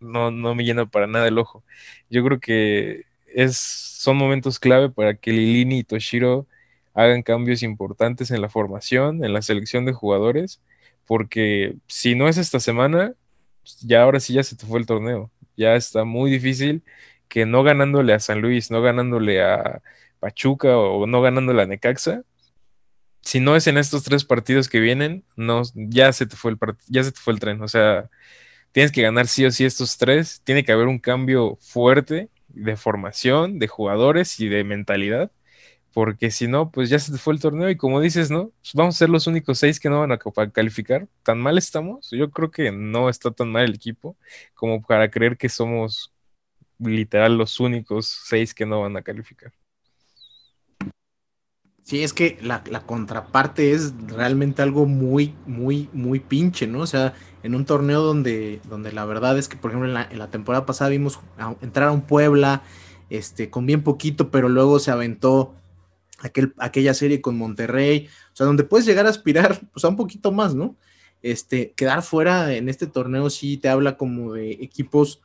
no, no me llena para nada el ojo. Yo creo que es, son momentos clave para que Lilini y Toshiro hagan cambios importantes en la formación, en la selección de jugadores, porque si no es esta semana, ya ahora sí ya se te fue el torneo ya está muy difícil que no ganándole a San Luis, no ganándole a Pachuca o no ganándole a Necaxa, si no es en estos tres partidos que vienen, no, ya se te fue el ya se te fue el tren. O sea, tienes que ganar sí o sí estos tres. Tiene que haber un cambio fuerte de formación, de jugadores y de mentalidad. Porque si no, pues ya se fue el torneo. Y como dices, ¿no? Pues vamos a ser los únicos seis que no van a calificar. ¿Tan mal estamos? Yo creo que no está tan mal el equipo como para creer que somos literal los únicos seis que no van a calificar. Sí, es que la, contraparte es realmente algo muy, muy, muy pinche, ¿no? O sea, en un torneo donde, donde la verdad es que, por ejemplo, en la, temporada pasada vimos entrar a un Puebla, este, con bien poquito, pero luego se aventó aquel, aquella serie con Monterrey, o sea, donde puedes llegar a aspirar pues, a un poquito más, ¿no? este, quedar fuera en este torneo sí te habla como de equipos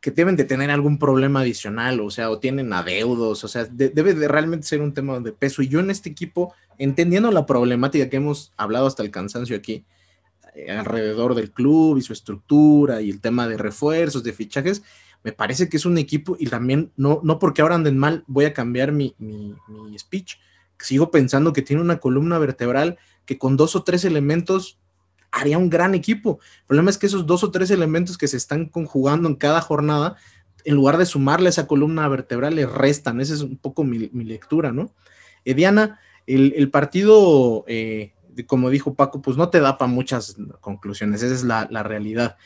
que deben de tener algún problema adicional, o sea, o tienen adeudos, o sea, debe de realmente ser un tema de peso. Y yo en este equipo, entendiendo la problemática que hemos hablado hasta el cansancio aquí, eh, alrededor del club y su estructura y el tema de refuerzos, de fichajes, me parece que es un equipo y también no, no porque ahora anden mal voy a cambiar mi, mi, mi speech. Sigo pensando que tiene una columna vertebral que con dos o tres elementos haría un gran equipo. El problema es que esos dos o tres elementos que se están conjugando en cada jornada, en lugar de sumarle a esa columna vertebral, le restan. Esa es un poco mi, lectura, ¿no? Eh, Diana, el, partido, eh, como dijo Paco, pues no te da para muchas conclusiones, esa es la, realidad.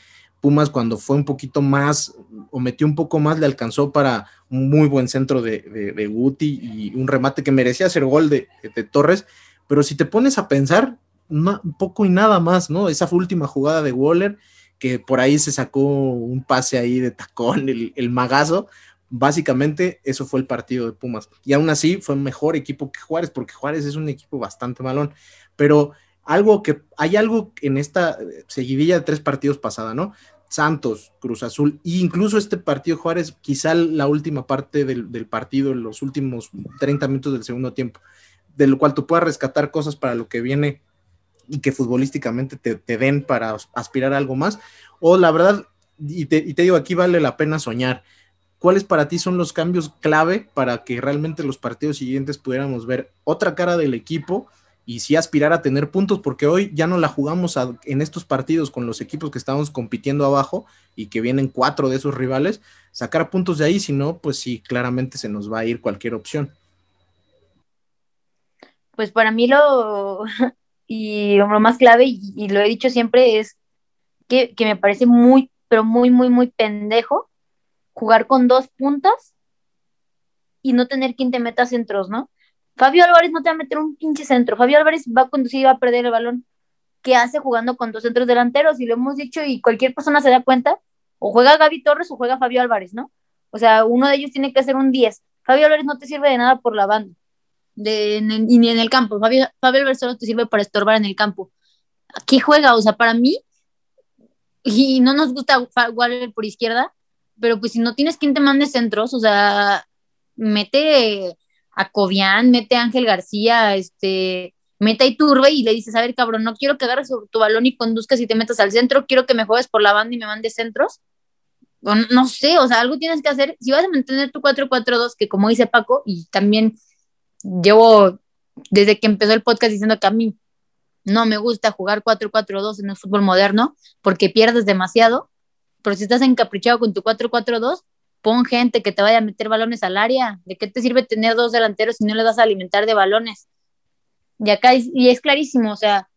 Pumas cuando fue un poquito más o metió un poco más, le alcanzó para un muy buen centro de, de, Guti y un remate que merecía ser gol de, de Torres, pero si te pones a pensar, un poco y nada más, ¿no? Esa fue última jugada de Waller, que por ahí se sacó un pase ahí de tacón, el, magazo. Básicamente, eso fue el partido de Pumas. Y aún así, fue mejor equipo que Juárez, porque Juárez es un equipo bastante malón. Pero algo que hay algo en esta seguidilla de tres partidos pasada, ¿no? Santos, Cruz Azul, e incluso este partido Juárez, quizá la última parte del, partido, los últimos 30 minutos del segundo tiempo, de lo cual tú puedas rescatar cosas para lo que viene y que futbolísticamente te, den para aspirar a algo más, o la verdad, y te, digo, aquí vale la pena soñar. ¿Cuáles para ti son los cambios clave para que realmente los partidos siguientes pudiéramos ver otra cara del equipo y sí aspirar a tener puntos? Porque hoy ya no la jugamos en estos partidos con los equipos que estamos compitiendo abajo y que vienen cuatro de esos rivales, sacar puntos de ahí, si no, pues sí, claramente se nos va a ir cualquier opción. Pues para mí lo, y lo más clave, y, lo he dicho siempre, es que, me parece muy, pero muy, muy, muy pendejo jugar con dos puntas y no tener quien te meta centros, ¿no? Fabio Álvarez no te va a meter un pinche centro. Fabio Álvarez va a conducir y va a perder el balón. ¿Qué hace jugando con dos centros delanteros? Y lo hemos dicho y cualquier persona se da cuenta, o juega Gaby Torres o juega Fabio Álvarez, ¿no? O sea, uno de ellos tiene que hacer un 10. Fabio Álvarez no te sirve de nada por la banda de, y ni en el campo. Fabio, Fabio solo te sirve para estorbar en el campo. Aquí juega, o sea, para mí, y no nos gusta Waller por izquierda, pero pues si no tienes quien te mande centros, o sea, mete a Cobian, mete a Ángel García, este, mete a Iturbe y le dices, a ver, cabrón, no quiero que agarres tu balón y conduzcas y te metas al centro, quiero que me juegues por la banda y me mandes centros. No, no sé, o sea, algo tienes que hacer. Si vas a mantener tu 4-4-2, que como dice Paco, y también llevo desde que empezó el podcast diciendo que a mí no me gusta jugar 4-4-2 en el fútbol moderno porque pierdes demasiado, pero si estás encaprichado con tu 4-4-2, pon gente que te vaya a meter balones al área. ¿De qué te sirve tener dos delanteros si no le vas a alimentar de balones? Y acá es, y es clarísimo, o sea,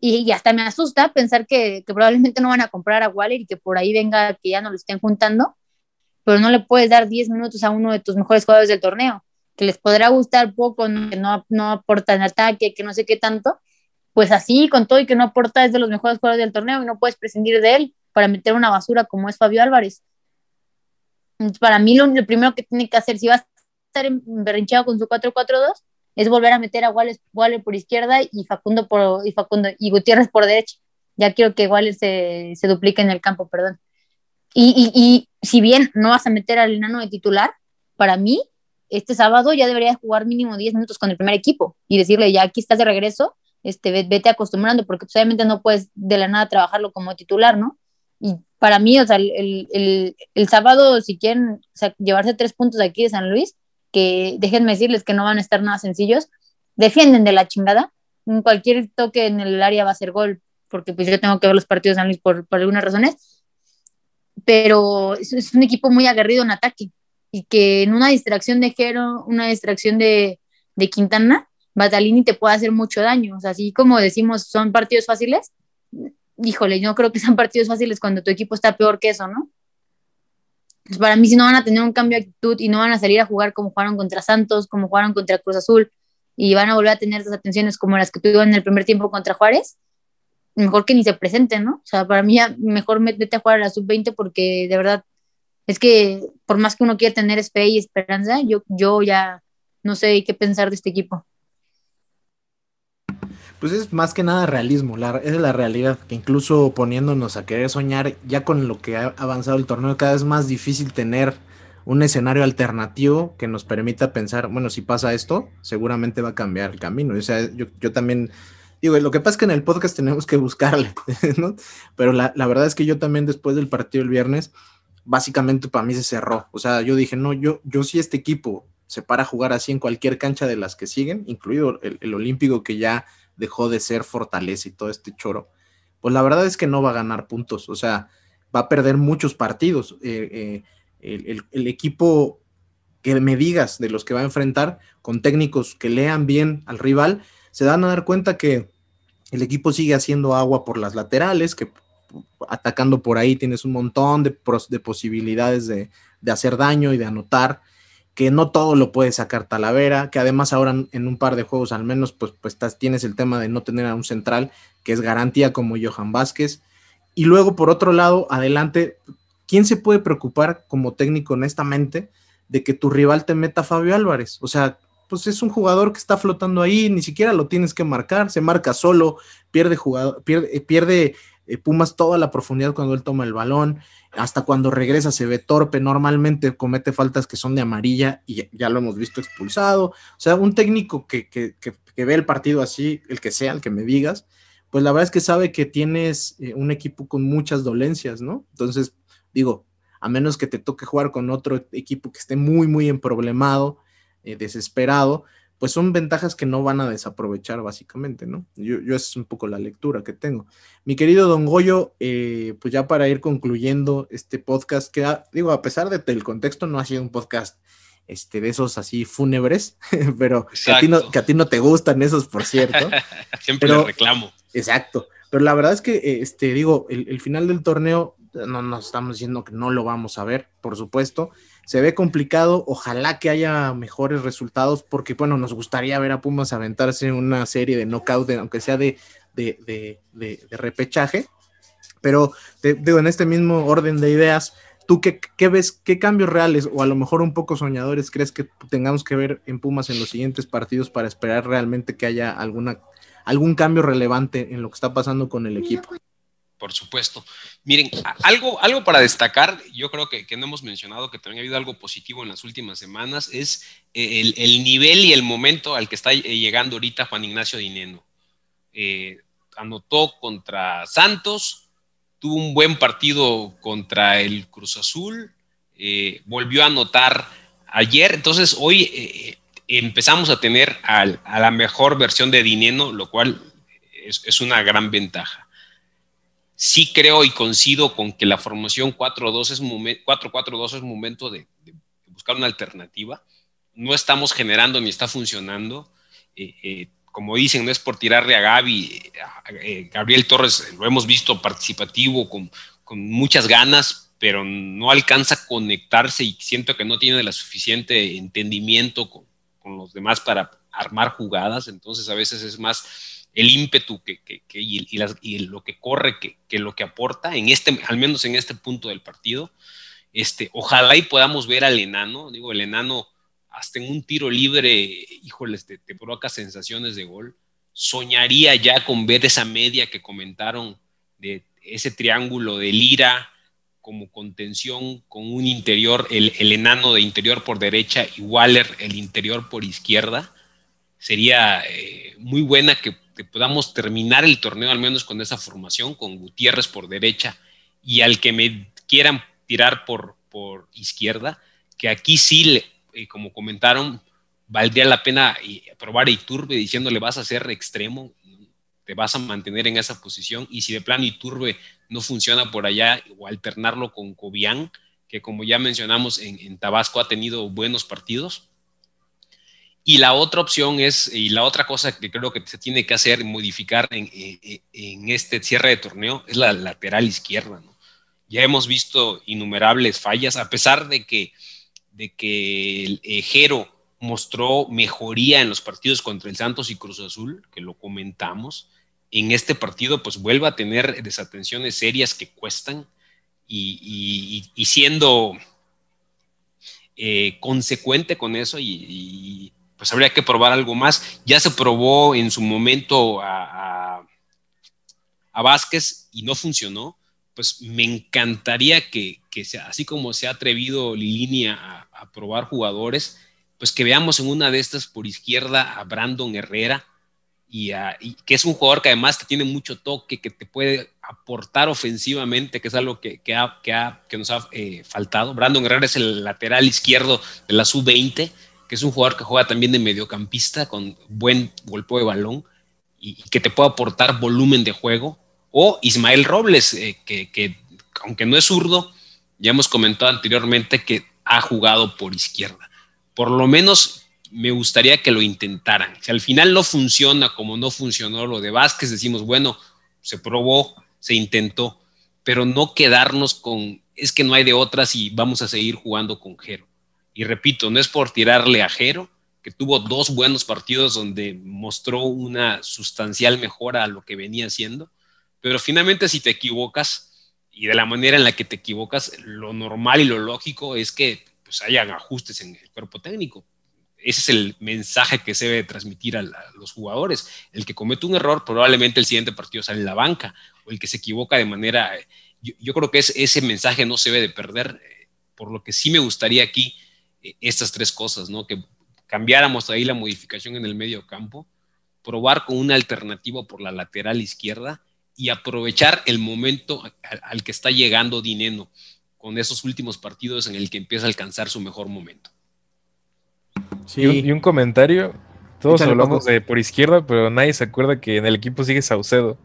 y, hasta me asusta pensar que, probablemente no van a comprar a Waller y que por ahí venga que ya no lo estén juntando, pero no le puedes dar 10 minutos a uno de tus mejores jugadores del torneo que les podrá gustar poco, que no, no aporta en ataque, que no sé qué tanto, pues así, con todo y que no aporta, es de los mejores jugadores del torneo y no puedes prescindir de él para meter una basura como es Fabio Álvarez. Para mí, lo, primero que tiene que hacer, si va a estar emberrinchado con su 4-4-2, es volver a meter a Wallace, por izquierda y Facundo, por, y Facundo y Gutiérrez por derecha. Ya quiero que Wallace se, se duplique en el campo, perdón. Y, y, y si bien no vas a meter al enano de titular, para mí este sábado ya debería jugar mínimo 10 minutos con el primer equipo y decirle, ya aquí estás de regreso, este, vete acostumbrando, porque pues, obviamente no puedes de la nada trabajarlo como titular, ¿no? Y para mí, o sea, el, el, el sábado, si quieren o sea, llevarse tres puntos aquí de San Luis, que déjenme decirles que no van a estar nada sencillos, defienden de la chingada, cualquier toque en el área va a ser gol, porque pues yo tengo que ver los partidos de San Luis por, por algunas razones, pero es, es un equipo muy aguerrido en ataque, y que en una distracción de Jero, una distracción de, de Quintana, Batalini te puede hacer mucho daño. O sea, así como decimos, son partidos fáciles, híjole, yo creo que son partidos fáciles cuando tu equipo está peor que eso, ¿no? Para mí, si no van a tener un cambio de actitud y no van a salir a jugar como jugaron contra Santos, como jugaron contra Cruz Azul, y van a volver a tener esas atenciones como las que tuvieron en el primer tiempo contra Juárez, mejor que ni se presenten, ¿no? O sea, para mí, mejor vete a jugar a la sub-20 porque de verdad es que por más que uno quiera tener fe y esperanza, yo, yo ya no sé qué pensar de este equipo. Pues es más que nada realismo, la, es la realidad, que incluso poniéndonos a querer soñar, ya con lo que ha avanzado el torneo, cada vez más difícil tener un escenario alternativo que nos permita pensar, bueno, si pasa esto, seguramente va a cambiar el camino. O sea, yo, yo también digo, lo que pasa es que en el podcast tenemos que buscarle, ¿no? Pero la, la verdad es que yo también después del partido el viernes, básicamente para mí se cerró. O sea, yo dije, no, yo, yo sí este equipo se para a jugar así en cualquier cancha de las que siguen, incluido el, el Olímpico que ya dejó de ser fortaleza y todo este choro, pues la verdad es que no va a ganar puntos, o sea, va a perder muchos partidos. Eh, eh, el, equipo que me digas de los que va a enfrentar, con técnicos que lean bien al rival, se dan a dar cuenta que el equipo sigue haciendo agua por las laterales, que atacando por ahí tienes un montón de, de posibilidades de, de hacer daño y de anotar que no todo lo puede sacar Talavera, que además ahora en un par de juegos al menos, pues, pues tienes el tema de no tener a un central que es garantía como Johan Vázquez. Y luego, por otro lado, adelante, ¿quién se puede preocupar como técnico honestamente de que tu rival te meta Fabio Álvarez? O sea, pues es un jugador que está flotando ahí, ni siquiera lo tienes que marcar, se marca solo, pierde jugador, pierde, pierde eh, Pumas toda la profundidad cuando él toma el balón, hasta cuando regresa se ve torpe, normalmente comete faltas que son de amarilla y ya lo hemos visto expulsado. O sea, un técnico que, ve el partido así, el que sea, el que me digas, pues la verdad es que sabe que tienes eh, un equipo con muchas dolencias, ¿no? Entonces, digo, a menos que te toque jugar con otro equipo que esté muy, muy emproblemado, eh, desesperado, pues son ventajas que no van a desaprovechar básicamente, ¿no? Yo, yo es un poco la lectura que tengo. Mi querido Don Goyo, eh, pues ya para ir concluyendo este podcast, que digo, a pesar de que el contexto no ha sido un podcast este, de esos así fúnebres, pero que a, ti no, que a, ti no, te gustan esos, por cierto. Siempre pero, reclamo. Exacto. Pero la verdad es que, este, digo, el, el final del torneo, no nos estamos diciendo que no lo vamos a ver, por supuesto, se ve complicado. Ojalá que haya mejores resultados, porque bueno, nos gustaría ver a Pumas aventarse una serie de knockout, aunque sea de, de, repechaje. Pero digo, en este mismo orden de ideas, ¿tú qué, ves, qué cambios reales o a lo mejor un poco soñadores crees que tengamos que ver en Pumas en los siguientes partidos para esperar realmente que haya alguna, algún cambio relevante en lo que está pasando con el equipo? Por supuesto. Miren, algo, algo para destacar, yo creo que, no hemos mencionado que también ha habido algo positivo en las últimas semanas, es eh, el, nivel y el momento al que está eh, llegando ahorita Juan Ignacio Dineno. Eh, anotó contra Santos, tuvo un buen partido contra el Cruz Azul, volvió a anotar ayer, entonces hoy empezamos a tener a la mejor versión de Dineno, lo cual es una gran ventaja sí creo y coincido con que la formación 4-4-2 es, es momento de, buscar una alternativa. No estamos generando ni está funcionando. Eh, eh, como dicen, no es por tirarle a Gaby. Eh, Gabriel Torres lo hemos visto participativo, con, muchas ganas, pero no alcanza a conectarse y siento que no tiene la suficiente entendimiento con, con los demás para armar jugadas. Entonces a veces es más el ímpetu que, y, lo que corre que, lo que aporta, en este, al menos en este punto del partido. Este, ojalá y podamos ver al enano, digo, el enano hasta en un tiro libre, híjoles, te, te provoca sensaciones de gol. Soñaría ya con ver esa media que comentaron de ese triángulo de Lira como contención con un interior, el, el, enano de interior por derecha y Waller el interior por izquierda. Sería eh, muy buena que que podamos terminar el torneo al menos con esa formación, con Gutiérrez por derecha y al que me quieran tirar por, por izquierda, que aquí sí, eh, como comentaron, valdría la pena eh, probar a Iturbe diciéndole vas a ser extremo, te vas a mantener en esa posición y si de plano Iturbe no funciona por allá o alternarlo con Cobian, que como ya mencionamos en Tabasco ha tenido buenos partidos, y la otra opción es, y la otra cosa que creo que se tiene que hacer, modificar en, en, este cierre de torneo, es la lateral izquierda. ¿no? Ya hemos visto innumerables fallas, a pesar de que, de que el Jero mostró mejoría en los partidos contra el Santos y Cruz Azul, que lo comentamos. En este partido, pues vuelve a tener desatenciones serias que cuestan y, y, siendo eh, consecuente con eso y, pues habría que probar algo más. Ya se probó en su momento a, a, Vázquez y no funcionó. Pues me encantaría que, que sea, así como se ha atrevido Lilini a, a probar jugadores, pues que veamos en una de estas por izquierda a Brandon Herrera, y, que es un jugador que además que tiene mucho toque, que te puede aportar ofensivamente, que es algo que, que, que, nos ha eh, faltado. Brandon Herrera es el lateral izquierdo de la sub-20, que es un jugador que juega también de mediocampista con buen golpeo de balón y, que te puede aportar volumen de juego. O Ismael Robles, eh, que, que aunque no es zurdo, ya hemos comentado anteriormente que ha jugado por izquierda. Por lo menos me gustaría que lo intentaran. Si al final no funciona como no funcionó lo de Vázquez, decimos, bueno, se probó, se intentó, pero no quedarnos con, es que no hay de otras y vamos a seguir jugando con Jero. Y repito, no es por tirarle a Jero, que tuvo dos buenos partidos donde mostró una sustancial mejora a lo que venía haciendo, pero finalmente si te equivocas y de la manera en la que te equivocas, lo normal y lo lógico es que pues, hayan ajustes en el cuerpo técnico ese es el mensaje que se debe transmitir a, los jugadores. El que comete un error, probablemente el siguiente partido sale en la banca, o el que se equivoca de manera... Yo, creo que ese mensaje no se debe de perder, eh, por lo que sí me gustaría aquí eh, estas tres cosas, ¿no? Que cambiáramos ahí la modificación en el medio campo, probar con una alternativa por la lateral izquierda y aprovechar el momento al, al que está llegando Dineno con esos últimos partidos en el que empieza a alcanzar su mejor momento. Y, un, comentario. Todos hablamos de por izquierda, pero nadie se acuerda que en el equipo sigue Saucedo.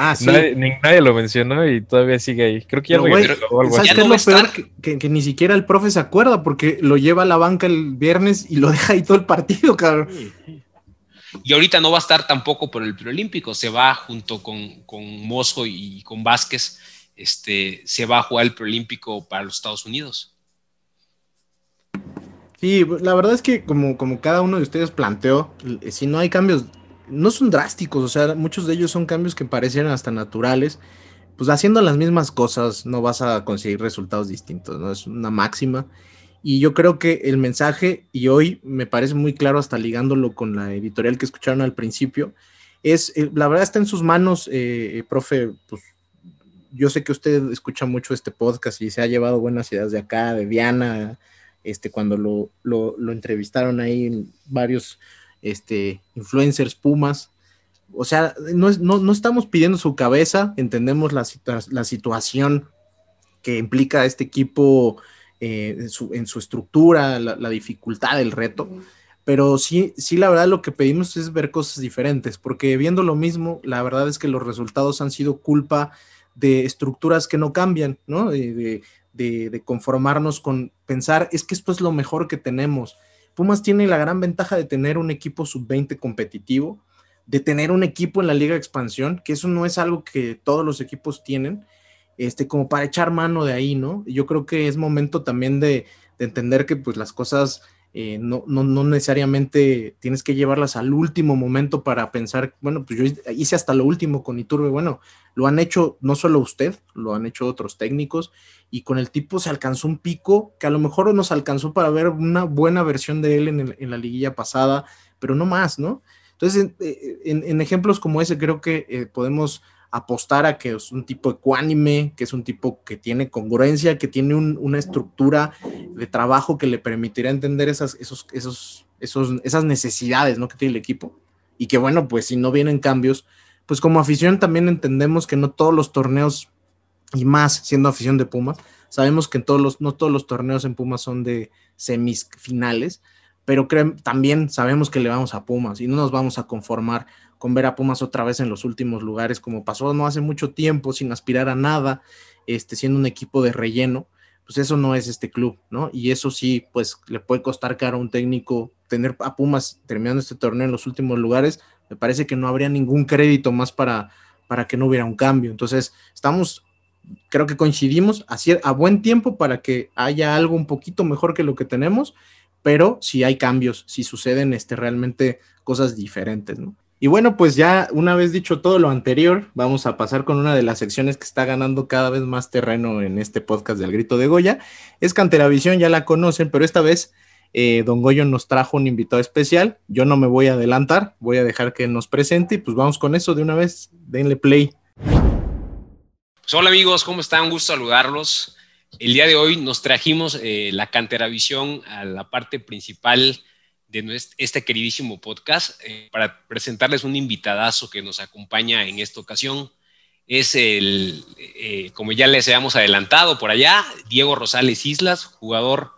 Ah, sí. nadie, lo mencionó y todavía sigue ahí. Creo que ya lo ¿Sabes qué es lo peor? Que, ni siquiera el profe se acuerda porque lo lleva a la banca el viernes y lo deja ahí todo el partido, cabrón. Y ahorita no va a estar tampoco por el preolímpico. Se va junto con, con Mozo y con Vázquez. Este, se va a jugar el preolímpico para los Estados Unidos. Sí, la verdad es que como, como cada uno de ustedes planteó, eh, si no hay cambios, no son drásticos, o sea, muchos de ellos son cambios que parecieran hasta naturales, pues haciendo las mismas cosas no vas a conseguir resultados distintos, ¿no? Es una máxima. Y yo creo que el mensaje, y hoy me parece muy claro hasta ligándolo con la editorial que escucharon al principio, es, eh, la verdad está en sus manos, eh, profe, pues yo sé que usted escucha mucho este podcast y se ha llevado buenas ideas de acá, de Diana, este, cuando lo, lo, entrevistaron ahí varios este, influencers Pumas. O sea, no, no, estamos pidiendo su cabeza, entendemos la, la situación que implica este equipo eh, en, su, en, su, estructura, la, dificultad del reto, pero sí, sí, la verdad lo que pedimos es ver cosas diferentes, porque viendo lo mismo, la verdad es que los resultados han sido culpa de estructuras que no cambian, ¿no? de, de, conformarnos con pensar, es que esto es lo mejor que tenemos. Pumas tiene la gran ventaja de tener un equipo sub-20 competitivo, de tener un equipo en la liga de expansión, que eso no es algo que todos los equipos tienen, este, como para echar mano de ahí, ¿no? Yo creo que es momento también de, de entender que pues las cosas eh, no, no, no, necesariamente tienes que llevarlas al último momento para pensar, bueno, pues yo hice hasta lo último con Iturbe, bueno, lo han hecho no solo usted, lo han hecho otros técnicos y con el tipo se alcanzó un pico que a lo mejor nos alcanzó para ver una buena versión de él en, la liguilla pasada, pero no más, ¿no? Entonces, en, en ejemplos como ese creo que eh, podemos apostar a que es un tipo ecuánime, que es un tipo que tiene congruencia, que tiene una estructura de trabajo que le permitirá entender esas, esos, esos, esas necesidades ¿no? que tiene el equipo. Y que bueno, pues si no vienen cambios, pues como afición también entendemos que no todos los torneos, y más siendo afición de Pumas, sabemos que en todos los, no todos los torneos en Pumas son de semifinales, pero también sabemos que le vamos a Pumas y no nos vamos a conformar con ver a Pumas otra vez en los últimos lugares, como pasó no hace mucho tiempo, sin aspirar a nada, este, siendo un equipo de relleno, pues eso no es este club, ¿no? Y eso sí, pues le puede costar caro a un técnico tener a Pumas terminando este torneo en los últimos lugares, me parece que no habría ningún crédito más para, para que no hubiera un cambio. Entonces, estamos, creo que coincidimos a, a buen tiempo para que haya algo un poquito mejor que lo que tenemos, pero si hay cambios, si suceden este, realmente cosas diferentes, ¿no? Y bueno, pues ya una vez dicho todo lo anterior, vamos a pasar con una de las secciones que está ganando cada vez más terreno en este podcast del Grito de Goya. Es Canteravisión, ya la conocen, pero esta vez eh, Don Goyo nos trajo un invitado especial. Yo no me voy a adelantar, voy a dejar que nos presente y pues vamos con eso de una vez. Denle play. Pues hola amigos, ¿cómo están? Un gusto saludarlos. El día de hoy nos trajimos eh, la Cantera Visión a la parte principal de este queridísimo podcast eh, para presentarles un invitadazo que nos acompaña en esta ocasión. Es el, eh, como ya les habíamos adelantado por allá, Diego Rosales Islas, jugador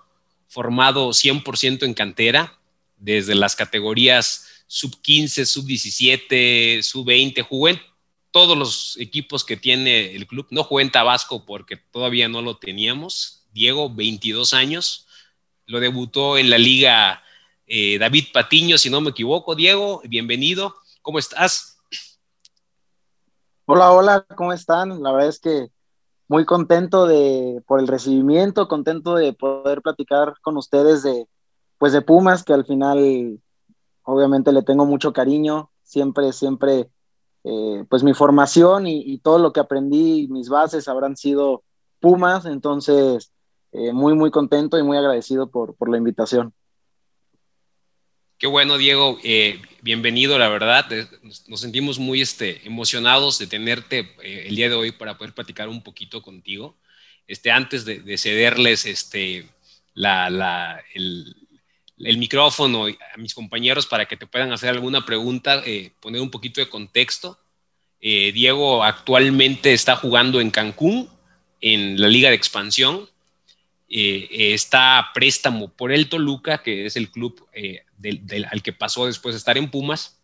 formado 100% en cantera, desde las categorías sub 15, sub 17, sub 20, jugó en todos los equipos que tiene el club. No jugué en Tabasco porque todavía no lo teníamos. Diego, 22 años, lo debutó en la liga eh, David Patiño, si no me equivoco. Diego, bienvenido. ¿Cómo estás? Hola, hola, ¿cómo están? La verdad es que muy contento de, por el recibimiento, contento de poder platicar con ustedes de, pues de Pumas, que al final obviamente le tengo mucho cariño, siempre, siempre, eh, pues mi formación y, todo lo que aprendí, mis bases habrán sido Pumas, entonces eh, muy, muy contento y muy agradecido por, por la invitación. Qué bueno, Diego. Eh, bienvenido, la verdad. Nos, sentimos muy este, emocionados de tenerte eh, el día de hoy para poder platicar un poquito contigo. Este, antes de, cederles este, la, el, micrófono a mis compañeros para que te puedan hacer alguna pregunta, eh, poner un poquito de contexto. Diego actualmente está jugando en Cancún, en la Liga de Expansión. está a préstamo por el Toluca, que es el club al que pasó después de estar en Pumas.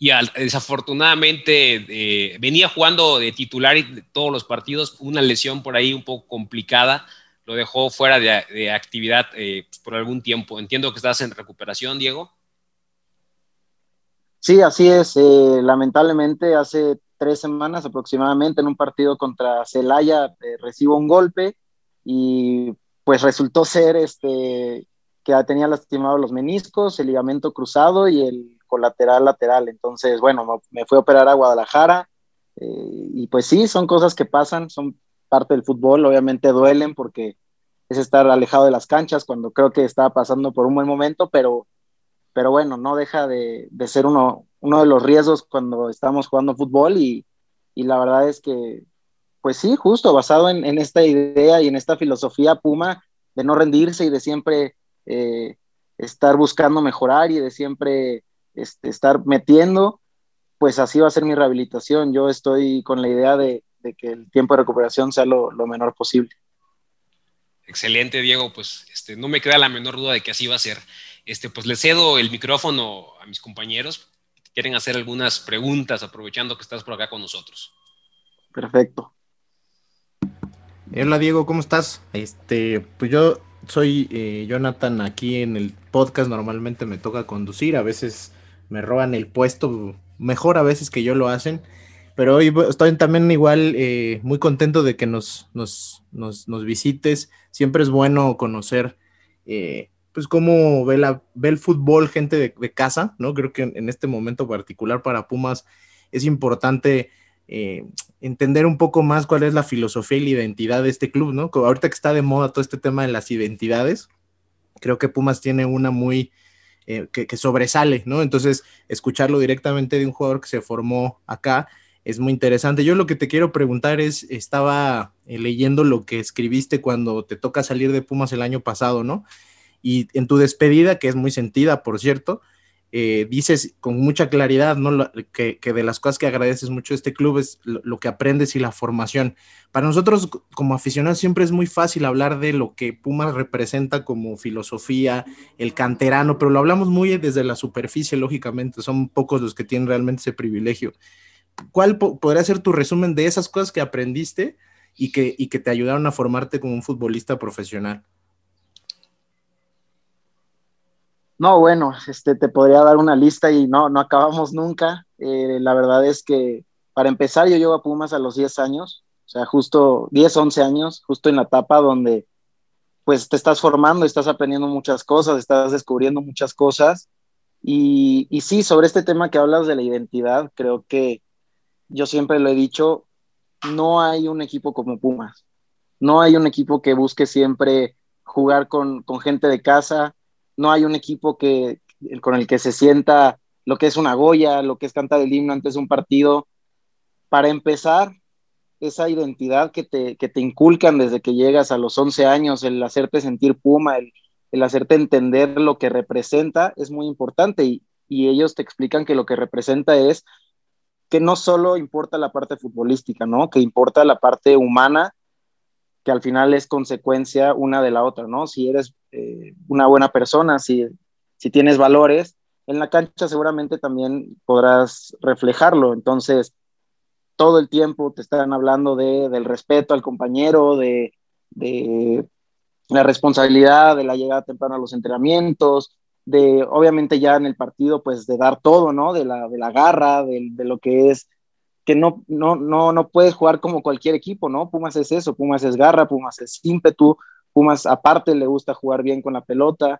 Y desafortunadamente eh, venía jugando de titular todos los partidos, una lesión por ahí un poco complicada, lo dejó fuera de, actividad eh, pues, por algún tiempo. Entiendo que estás en recuperación, Diego. Sí, así es. Eh, lamentablemente hace tres semanas aproximadamente en un partido contra Celaya recibo un golpe y pues resultó ser este que tenía lastimado los meniscos, el ligamento cruzado y el colateral lateral. Entonces, bueno, me fui a operar a Guadalajara eh, y pues sí, son cosas que pasan, son parte del fútbol, obviamente duelen porque es estar alejado de las canchas cuando creo que estaba pasando por un buen momento, pero, pero bueno, no deja de, ser uno, uno de los riesgos cuando estamos jugando fútbol y, y la verdad es que, pues sí, justo basado en, en, esta idea y en esta filosofía Puma de no rendirse y de siempre eh, estar buscando mejorar y de siempre este, estar metiendo, pues así va a ser mi rehabilitación. Yo estoy con la idea de, que el tiempo de recuperación sea lo, menor posible. Excelente, Diego. Pues este, no me queda la menor duda de que así va a ser. Este, pues le cedo el micrófono a mis compañeros. Quieren hacer algunas preguntas aprovechando que estás por acá con nosotros. Perfecto. Hola Diego, ¿cómo estás? Este, pues yo soy eh, Jonathan aquí en el podcast. Normalmente me toca conducir, a veces me roban el puesto, mejor a veces que yo lo hacen. Pero hoy estoy también igual eh, muy contento de que nos, nos, visites. Siempre es bueno conocer eh, pues cómo ve, la, ve el fútbol gente de, de, casa, ¿no? Creo que en este momento particular para Pumas es importante eh, entender un poco más cuál es la filosofía y la identidad de este club, ¿no? ahorita que está de moda todo este tema de las identidades, creo que Pumas tiene una muy eh, que, sobresale, ¿no? Entonces, escucharlo directamente de un jugador que se formó acá es muy interesante. Yo lo que te quiero preguntar es, estaba eh, leyendo lo que escribiste cuando te toca salir de Pumas el año pasado, ¿no? Y en tu despedida, que es muy sentida, por cierto, eh, dices con mucha claridad, ¿no? Que, de las cosas que agradeces mucho este club es lo, que aprendes y la formación. Para nosotros como aficionados siempre es muy fácil hablar de lo que Pumas representa como filosofía, el canterano, pero lo hablamos muy desde la superficie, lógicamente, son pocos los que tienen realmente ese privilegio. ¿Cuál podría ser tu resumen de esas cosas que aprendiste y que, y que te ayudaron a formarte como un futbolista profesional? No, bueno, este, te podría dar una lista y no, no acabamos nunca. Eh, la verdad es que, para empezar, yo llego a Pumas a los 10 años, o sea, justo 10, 11 años, justo en la etapa donde pues te estás formando, estás aprendiendo muchas cosas, estás descubriendo muchas cosas. Y, y sí, sobre este tema que hablas de la identidad, creo que yo siempre lo he dicho, no hay un equipo como Pumas, no hay un equipo que busque siempre jugar con, con gente de casa, no hay un equipo que, con el que se sienta lo que es una Goya, lo que es cantar el himno antes de un partido. Para empezar, esa identidad que te, que te inculcan desde que llegas a los 11 años, el hacerte sentir puma, el, el hacerte entender lo que representa, es muy importante y, y ellos te explican que lo que representa es que no solo importa la parte futbolística, ¿no? Que importa la parte humana, que al final es consecuencia una de la otra, ¿no? Si eres eh, una buena persona, si, si tienes valores, en la cancha seguramente también podrás reflejarlo. Entonces, todo el tiempo te están hablando de, del respeto al compañero, de, de la responsabilidad de la llegada temprana a los entrenamientos, de obviamente ya en el partido, pues de dar todo, ¿no? De la, de la garra, de, de, lo que es, que no, no, no, no puedes jugar como cualquier equipo, ¿no? Pumas es eso, Pumas es garra, Pumas es ímpetu, Pumas aparte le gusta jugar bien con la pelota,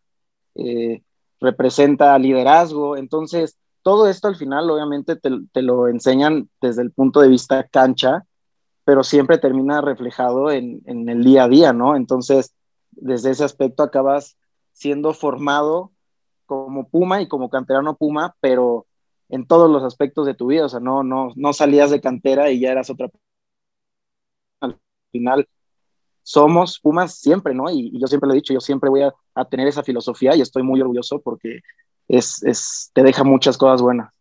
eh, representa liderazgo, entonces todo esto al final obviamente te, te, lo enseñan desde el punto de vista cancha, pero siempre termina reflejado en, en el día a día, ¿no? Entonces, desde ese aspecto acabas siendo formado como Puma y como canterano Puma, pero en todos los aspectos de tu vida, o sea, no, no, no salías de cantera y ya eras otra. Al final, somos Pumas siempre, ¿no? Y, y yo siempre lo he dicho, yo siempre voy a, a, tener esa filosofía y estoy muy orgulloso porque es, es, te deja muchas cosas buenas.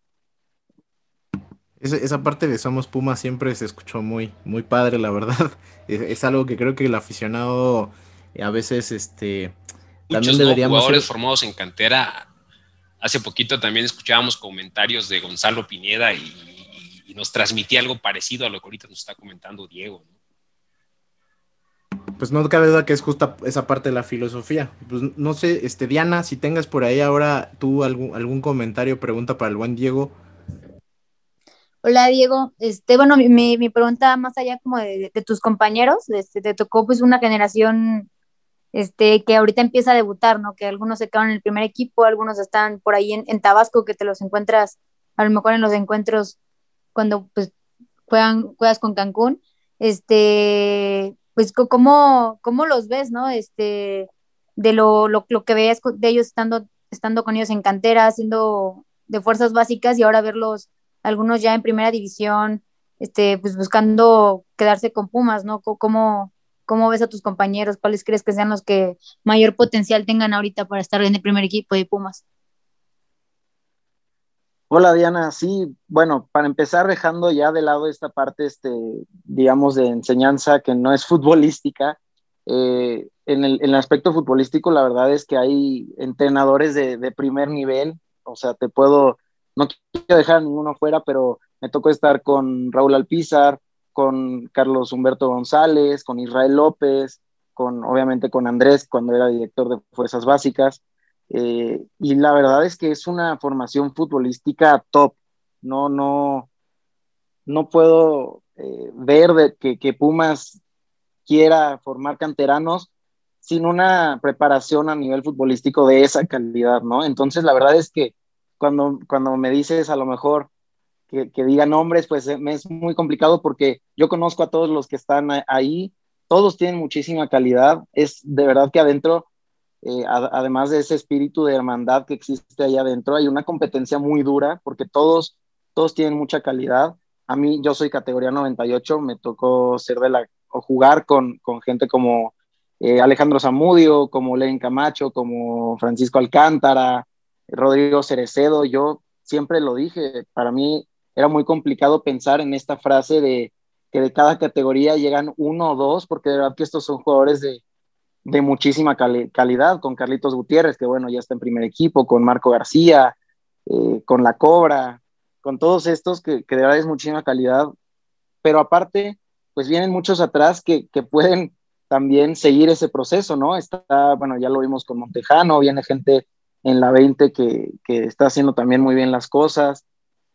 Esa, esa parte de Somos Pumas siempre se escuchó muy, muy padre, la verdad. Es, es algo que creo que el aficionado a veces, este, Muchos deberíamos jugadores ser... formados en cantera. Hace poquito también escuchábamos comentarios de Gonzalo Pineda y, y, nos transmitía algo parecido a lo que ahorita nos está comentando Diego. ¿no? Pues no cabe duda que es justa esa parte de la filosofía. Pues no sé, este Diana, si tengas por ahí ahora tú algún, algún comentario, pregunta para el buen Diego. Hola Diego, este, bueno, mi, mi pregunta más allá como de, de tus compañeros, este, te tocó pues una generación este, que ahorita empieza a debutar, ¿no? Que algunos se quedan en el primer equipo, algunos están por ahí en, en, Tabasco, que te los encuentras a lo mejor en los encuentros cuando pues juegan, juegas con Cancún, este, pues cómo, cómo los ves, ¿no? Este, de lo, lo, lo que veías de ellos estando, estando con ellos en cantera, haciendo de fuerzas básicas y ahora verlos algunos ya en primera división, este, pues buscando quedarse con Pumas, ¿no? ¿Cómo, ¿Cómo ves a tus compañeros? ¿Cuáles crees que sean los que mayor potencial tengan ahorita para estar en el primer equipo de Pumas? Hola Diana, sí, bueno, para empezar dejando ya de lado esta parte, este, digamos, de enseñanza que no es futbolística, eh, en, el, en, el, aspecto futbolístico la verdad es que hay entrenadores de, de, primer nivel, o sea, te puedo, no quiero dejar a ninguno fuera, pero me tocó estar con Raúl Alpizar, con Carlos Humberto González, con Israel López, con obviamente con Andrés cuando era director de Fuerzas Básicas. Eh, y la verdad es que es una formación futbolística top. No, no, no puedo eh, ver que, que, Pumas quiera formar canteranos sin una preparación a nivel futbolístico de esa calidad, ¿no? Entonces, la verdad es que cuando, cuando me dices a lo mejor que, que diga nombres, pues me es muy complicado porque yo conozco a todos los que están ahí, todos tienen muchísima calidad, es de verdad que adentro, eh, además de ese espíritu de hermandad que existe ahí adentro, hay una competencia muy dura porque todos, todos tienen mucha calidad. A mí, yo soy categoría 98, me tocó ser de la, o jugar con, con gente como eh, Alejandro Zamudio, como Len Camacho, como Francisco Alcántara, Rodrigo Cerecedo, yo siempre lo dije, para mí era muy complicado pensar en esta frase de que de cada categoría llegan uno o dos, porque de verdad que estos son jugadores de, de muchísima cali calidad, con Carlitos Gutiérrez, que bueno, ya está en primer equipo, con Marco García, eh, con La Cobra, con todos estos que, que, de verdad es muchísima calidad, pero aparte, pues vienen muchos atrás que, que pueden también seguir ese proceso, ¿no? Está, bueno, ya lo vimos con Montejano, viene gente en la 20 que, que está haciendo también muy bien las cosas,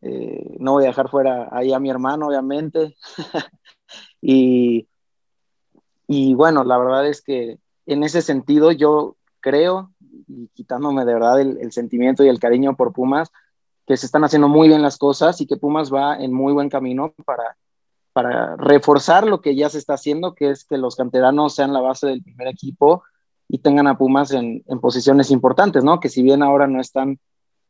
eh, no voy a dejar fuera ahí a mi hermano, obviamente. y, y bueno, la verdad es que en ese sentido yo creo, y quitándome de verdad el, sentimiento y el cariño por Pumas, que se están haciendo muy bien las cosas y que Pumas va en muy buen camino para, para reforzar lo que ya se está haciendo, que es que los canteranos sean la base del primer equipo y tengan a Pumas en, posiciones importantes, ¿no? Que si bien ahora no están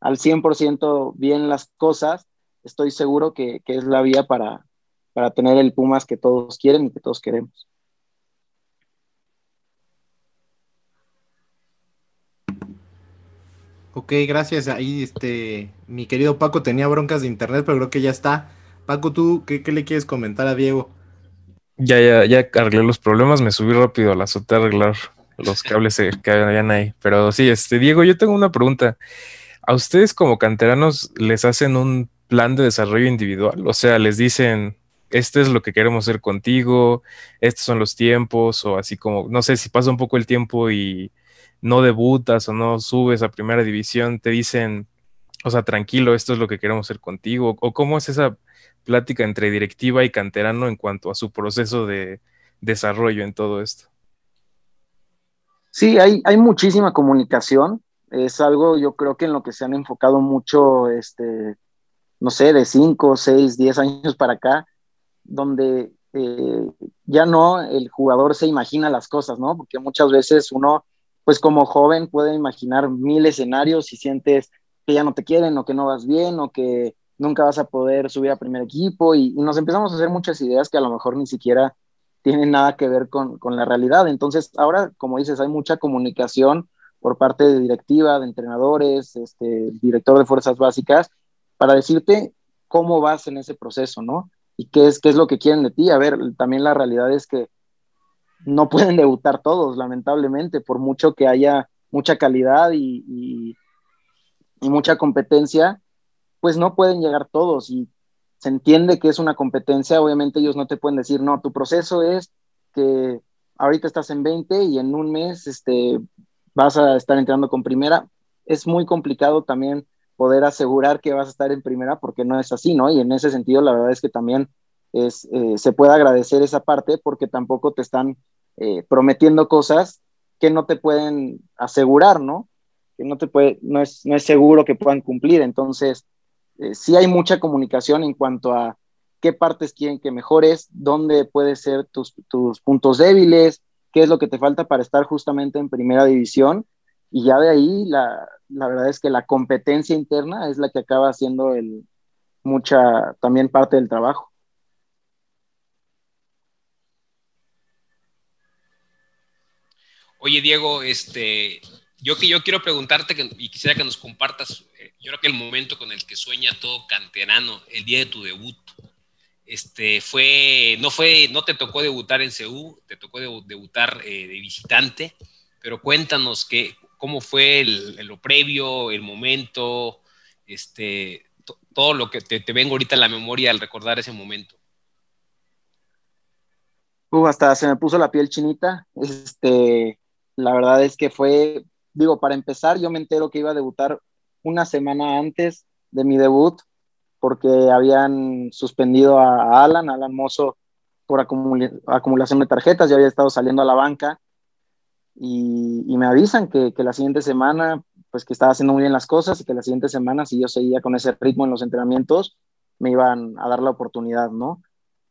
al 100% bien las cosas, estoy seguro que, que es la vía para, para tener el Pumas que todos quieren y que todos queremos. Ok, gracias. Ahí, este, mi querido Paco tenía broncas de internet, pero creo que ya está. Paco, ¿tú qué, le quieres comentar a Diego? Ya, ya, ya arreglé los problemas, me subí rápido a la azotea a arreglar los cables que habían ahí. Pero sí, este, Diego, yo tengo una pregunta. ¿A ustedes como canteranos les hacen un plan de desarrollo individual? O sea, les dicen, este es lo que queremos hacer contigo, estos son los tiempos, o así como, no sé, si pasa un poco el tiempo y no debutas o no subes a primera división, te dicen, o sea, tranquilo, esto es lo que queremos hacer contigo? ¿O cómo es esa plática entre directiva y canterano en cuanto a su proceso de desarrollo en todo esto? Sí, hay, hay muchísima comunicación. Es algo, yo creo que en lo que se han enfocado mucho, este, no sé, de 5, 6, 10 años para acá, donde eh, ya no el jugador se imagina las cosas, ¿no? Porque muchas veces uno pues como joven puede imaginar mil escenarios y sientes que ya no te quieren o que no vas bien o que nunca vas a poder subir a primer equipo y, nos empezamos a hacer muchas ideas que a lo mejor ni siquiera tienen nada que ver con, la realidad. Entonces, ahora, como dices, hay mucha comunicación por parte de directiva, de entrenadores, este, director de fuerzas básicas, para decirte cómo vas en ese proceso, ¿no? Y qué es, qué es lo que quieren de ti. A ver, también la realidad es que no pueden debutar todos, lamentablemente, por mucho que haya mucha calidad y, mucha competencia, pues no pueden llegar todos y se entiende que es una competencia, obviamente ellos no te pueden decir, no, tu proceso es que ahorita estás en 20 y en un mes este, vas a estar entrando con primera. Es muy complicado también poder asegurar que vas a estar en primera porque no es así, ¿no? Y en ese sentido, la verdad es que también es, eh, se puede agradecer esa parte porque tampoco te están eh, prometiendo cosas que no te pueden asegurar, ¿no? Que no, te puede, no, es, no es seguro que puedan cumplir. Entonces, eh, sí hay mucha comunicación en cuanto a qué partes quieren que mejores, dónde pueden ser tus, tus puntos débiles, qué es lo que te falta para estar justamente en primera división. Y ya de ahí, la, la verdad es que la competencia interna es la que acaba haciendo el, mucha también parte del trabajo. Oye, Diego, este, yo, yo quiero preguntarte y quisiera que nos compartas, eh, yo creo que el momento con el que sueña todo canterano, el día de tu debut, este, fue, no fue, no te tocó debutar en CEU, te tocó debutar eh, de visitante, pero cuéntanos qué, cómo fue lo previo, el momento, este, todo lo que te, vengo ahorita en la memoria al recordar ese momento. Hasta se me puso la piel chinita. Este, la verdad es que fue, digo, para empezar, yo me entero que iba a debutar una semana antes de mi debut, porque habían suspendido a Alan, Alan Mozo, por acumulación de tarjetas, ya había estado saliendo a la banca, y, me avisan que, que, la siguiente semana, pues que estaba haciendo muy bien las cosas, y que la siguiente semana, si yo seguía con ese ritmo en los entrenamientos, me iban a dar la oportunidad, ¿no?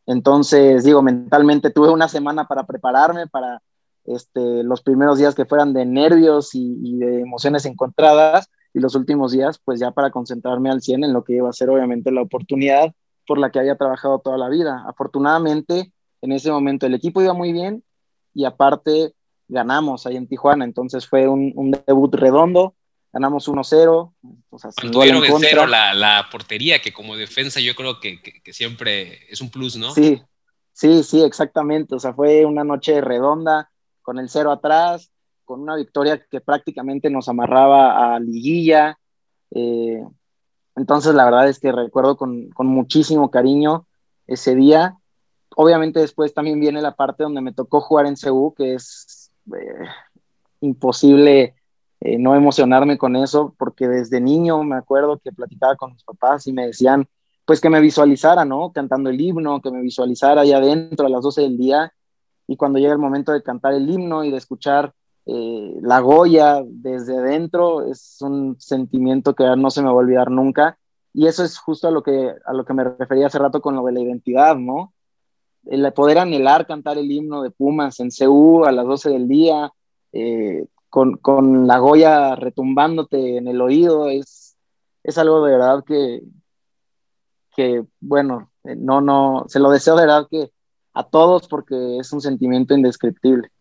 Entonces, digo, mentalmente tuve una semana para prepararme, para este, los primeros días que fueran de nervios y, de emociones encontradas y los últimos días pues ya para concentrarme al 100 en lo que iba a ser obviamente la oportunidad por la que había trabajado toda la vida. Afortunadamente en ese momento el equipo iba muy bien y aparte ganamos ahí en Tijuana, entonces fue un, debut redondo, ganamos 1-0. Mantuvieron en cero la, la, portería, que como defensa yo creo que, que, siempre es un plus, ¿no? Sí, sí, sí, exactamente. O sea, fue una noche redonda con el cero atrás, con una victoria que prácticamente nos amarraba a liguilla. Eh, entonces, la verdad es que recuerdo con, muchísimo cariño ese día. Obviamente después también viene la parte donde me tocó jugar en CU, que es eh, imposible eh, no emocionarme con eso, porque desde niño me acuerdo que platicaba con mis papás y me decían, pues que me visualizara, ¿no? Cantando el himno, que me visualizara ahí adentro a las 12 del día y cuando llega el momento de cantar el himno y de escuchar eh, la Goya desde adentro, es un sentimiento que no se me va a olvidar nunca. Y eso es justo a lo que, a lo que me refería hace rato con lo de la identidad, ¿no? El poder anhelar cantar el himno de Pumas en CU a las 12 del día, eh, con, con, la Goya retumbándote en el oído, es, es algo de verdad que, que, bueno, eh, no, no, se lo deseo de verdad que a todos porque es un sentimiento indescriptible.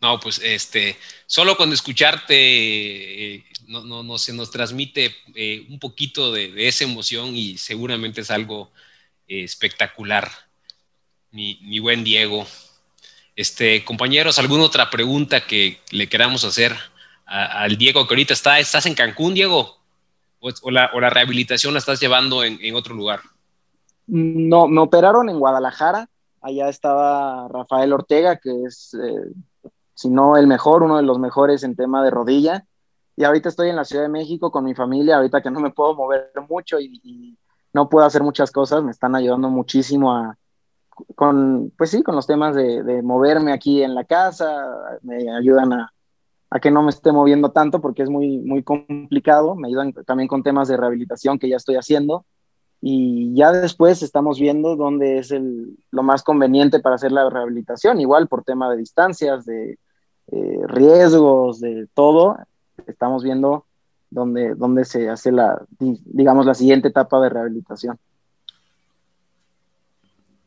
No, pues este, solo con escucharte eh, no, no, no, se nos transmite eh, un poquito de, esa emoción y seguramente es algo eh, espectacular. Mi, buen Diego. Este, compañeros, ¿alguna otra pregunta que le queramos hacer al Diego que ahorita está? ¿Estás en Cancún, Diego? ¿O, la, rehabilitación la estás llevando en, otro lugar? No, me operaron en Guadalajara. Allá estaba Rafael Ortega, que es no el mejor, uno de los mejores en tema de rodilla. Y ahorita estoy en la Ciudad de México con mi familia, ahorita que no me puedo mover mucho y, no puedo hacer muchas cosas, me están ayudando muchísimo a, con, pues sí, con los temas de, de moverme aquí en la casa, me ayudan a, a, que no me esté moviendo tanto porque es muy, muy complicado, me ayudan también con temas de rehabilitación que ya estoy haciendo y ya después estamos viendo dónde es el, lo más conveniente para hacer la rehabilitación, igual por tema de distancias, de, eh, riesgos, de todo, estamos viendo dónde, dónde se hace la, digamos, la siguiente etapa de rehabilitación.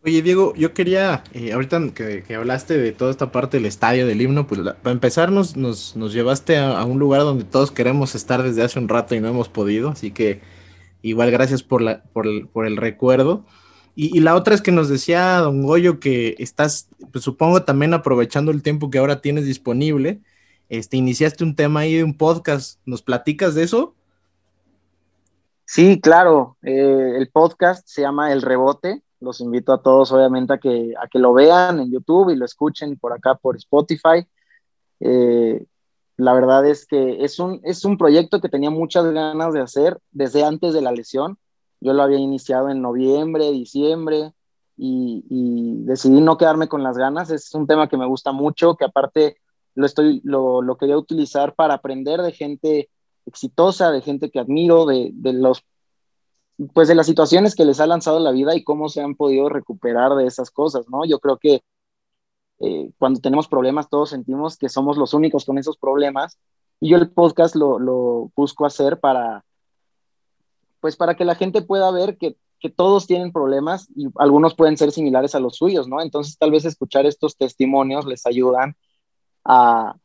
Oye, Diego, yo quería, eh, ahorita que, hablaste de toda esta parte del estadio, del himno, pues para empezar nos, nos, llevaste a, un lugar donde todos queremos estar desde hace un rato y no hemos podido, así que igual gracias por, la, por, el, por el recuerdo. Y, la otra es que nos decía Don Goyo que estás, pues supongo también aprovechando el tiempo que ahora tienes disponible, este, iniciaste un tema ahí de un podcast. ¿Nos platicas de eso? Sí, claro. Eh, el podcast se llama El Rebote. Los invito a todos, obviamente, a que, a que lo vean en YouTube y lo escuchen por acá por Spotify. Eh, la verdad es que es un, es un proyecto que tenía muchas ganas de hacer desde antes de la lesión yo lo había iniciado en noviembre, diciembre y, decidí no quedarme con las ganas. Es un tema que me gusta mucho, que aparte lo, estoy, lo, quería utilizar para aprender de gente exitosa, de gente que admiro, de, de, los pues de las situaciones que les ha lanzado la vida y cómo se han podido recuperar de esas cosas, ¿no? Yo creo que eh, cuando tenemos problemas todos sentimos que somos los únicos con esos problemas y yo el podcast lo, lo busco hacer para, pues para que la gente pueda ver que, todos tienen problemas y algunos pueden ser similares a los suyos, ¿no? Entonces tal vez escuchar estos testimonios les ayudan a,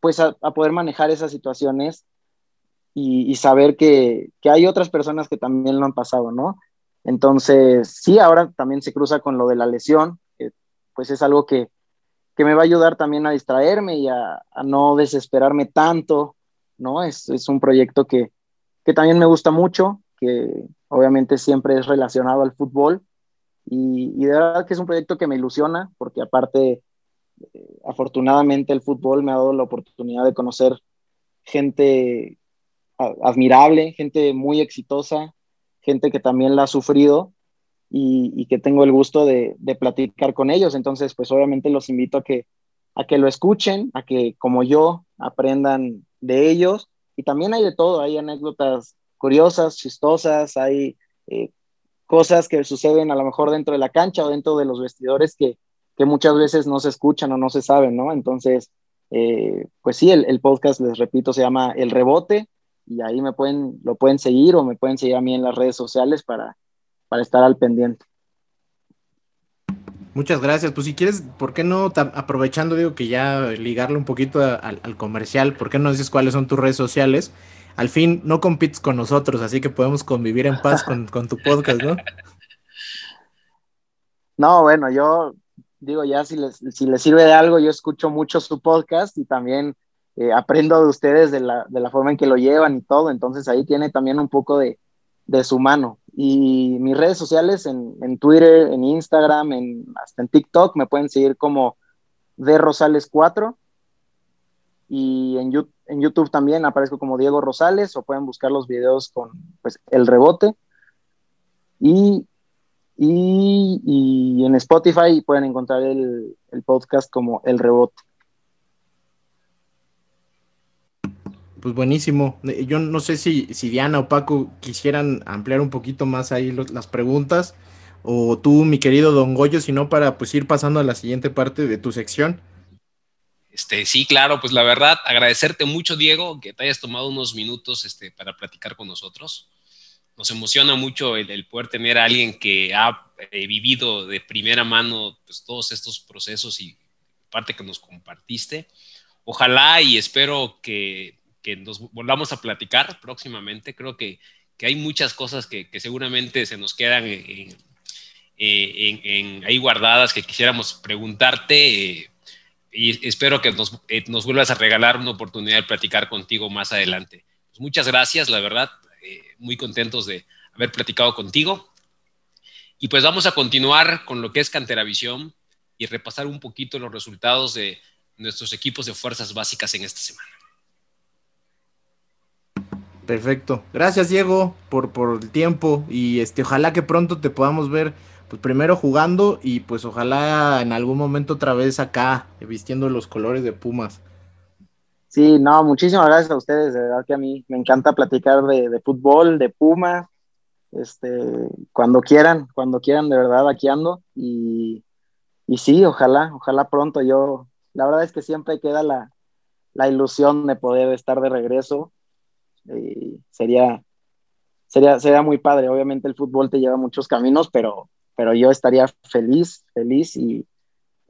pues a, poder manejar esas situaciones y, saber que, hay otras personas que también lo han pasado, ¿no? Entonces, sí, ahora también se cruza con lo de la lesión, que pues es algo que, me va a ayudar también a distraerme y a, no desesperarme tanto, ¿no? Es, es un proyecto que, que también me gusta mucho, que obviamente siempre es relacionado al fútbol. Y, de verdad que es un proyecto que me ilusiona, porque aparte, eh, afortunadamente el fútbol me ha dado la oportunidad de conocer gente admirable, gente muy exitosa, gente que también la ha sufrido y, que tengo el gusto de, de, platicar con ellos. Entonces, pues obviamente los invito a que, a que lo escuchen, a que como yo aprendan de ellos y también hay de todo, hay anécdotas curiosas, chistosas, hay eh, cosas que suceden a lo mejor dentro de la cancha o dentro de los vestidores que, muchas veces no se escuchan o no se saben, ¿no? Entonces, eh, pues sí, el, podcast, les repito, se llama El Rebote y ahí me pueden, lo pueden seguir o me pueden seguir a mí en las redes sociales para, para estar al pendiente. Muchas gracias. Pues si quieres, ¿por qué no, aprovechando, digo que ya ligarle un poquito al comercial, ¿por qué no dices cuáles son tus redes sociales? Al fin no compites con nosotros, así que podemos convivir en paz con, tu podcast, ¿no? No, bueno, yo digo ya si les, si les sirve de algo, yo escucho mucho su podcast y también eh, aprendo de ustedes de la, de la forma en que lo llevan y todo, entonces ahí tiene también un poco de, de su mano. Y mis redes sociales en, en Twitter, en Instagram, en, hasta en TikTok me pueden seguir como de Rosales 4 y en YouTube, en YouTube también aparezco como Diego Rosales o pueden buscar los videos con pues, el rebote. Y, y, en Spotify pueden encontrar el, el podcast como El Rebote. Pues buenísimo. Eh, yo no sé si, si Diana o Paco quisieran ampliar un poquito más ahí las preguntas o tú, mi querido Don Goyo, sino para pues ir pasando a la siguiente parte de tu sección. Este, sí, claro, pues la verdad, agradecerte mucho, Diego, que te hayas tomado unos minutos este, para platicar con nosotros. Nos emociona mucho el, poder tener a alguien que ha eh, vivido de primera mano pues, todos estos procesos y parte que nos compartiste. Ojalá y espero que, que nos volvamos a platicar próximamente. Creo que, que hay muchas cosas que, seguramente se nos quedan ahí guardadas que quisiéramos preguntarte. Eh, y espero que nos, eh, nos, vuelvas a regalar una oportunidad de platicar contigo más adelante. Pues muchas gracias, la verdad, eh, muy contentos de haber platicado contigo. Y pues vamos a continuar con lo que es Canteravisión y repasar un poquito los resultados de nuestros equipos de fuerzas básicas en esta semana. Perfecto. Gracias, Diego, por, por el tiempo y este, ojalá que pronto te podamos ver pues primero jugando y pues ojalá en algún momento otra vez acá vistiendo los colores de Pumas. Sí, no, muchísimas gracias a ustedes, de verdad que a mí me encanta platicar de, fútbol, de Pumas, este, cuando quieran, cuando quieran, de verdad, aquí ando y, y sí, ojalá, ojalá pronto yo, la verdad es que siempre queda la, la ilusión de poder estar de regreso y sería, sería, sería muy padre, obviamente el fútbol te lleva muchos caminos, pero pero yo estaría feliz, feliz y,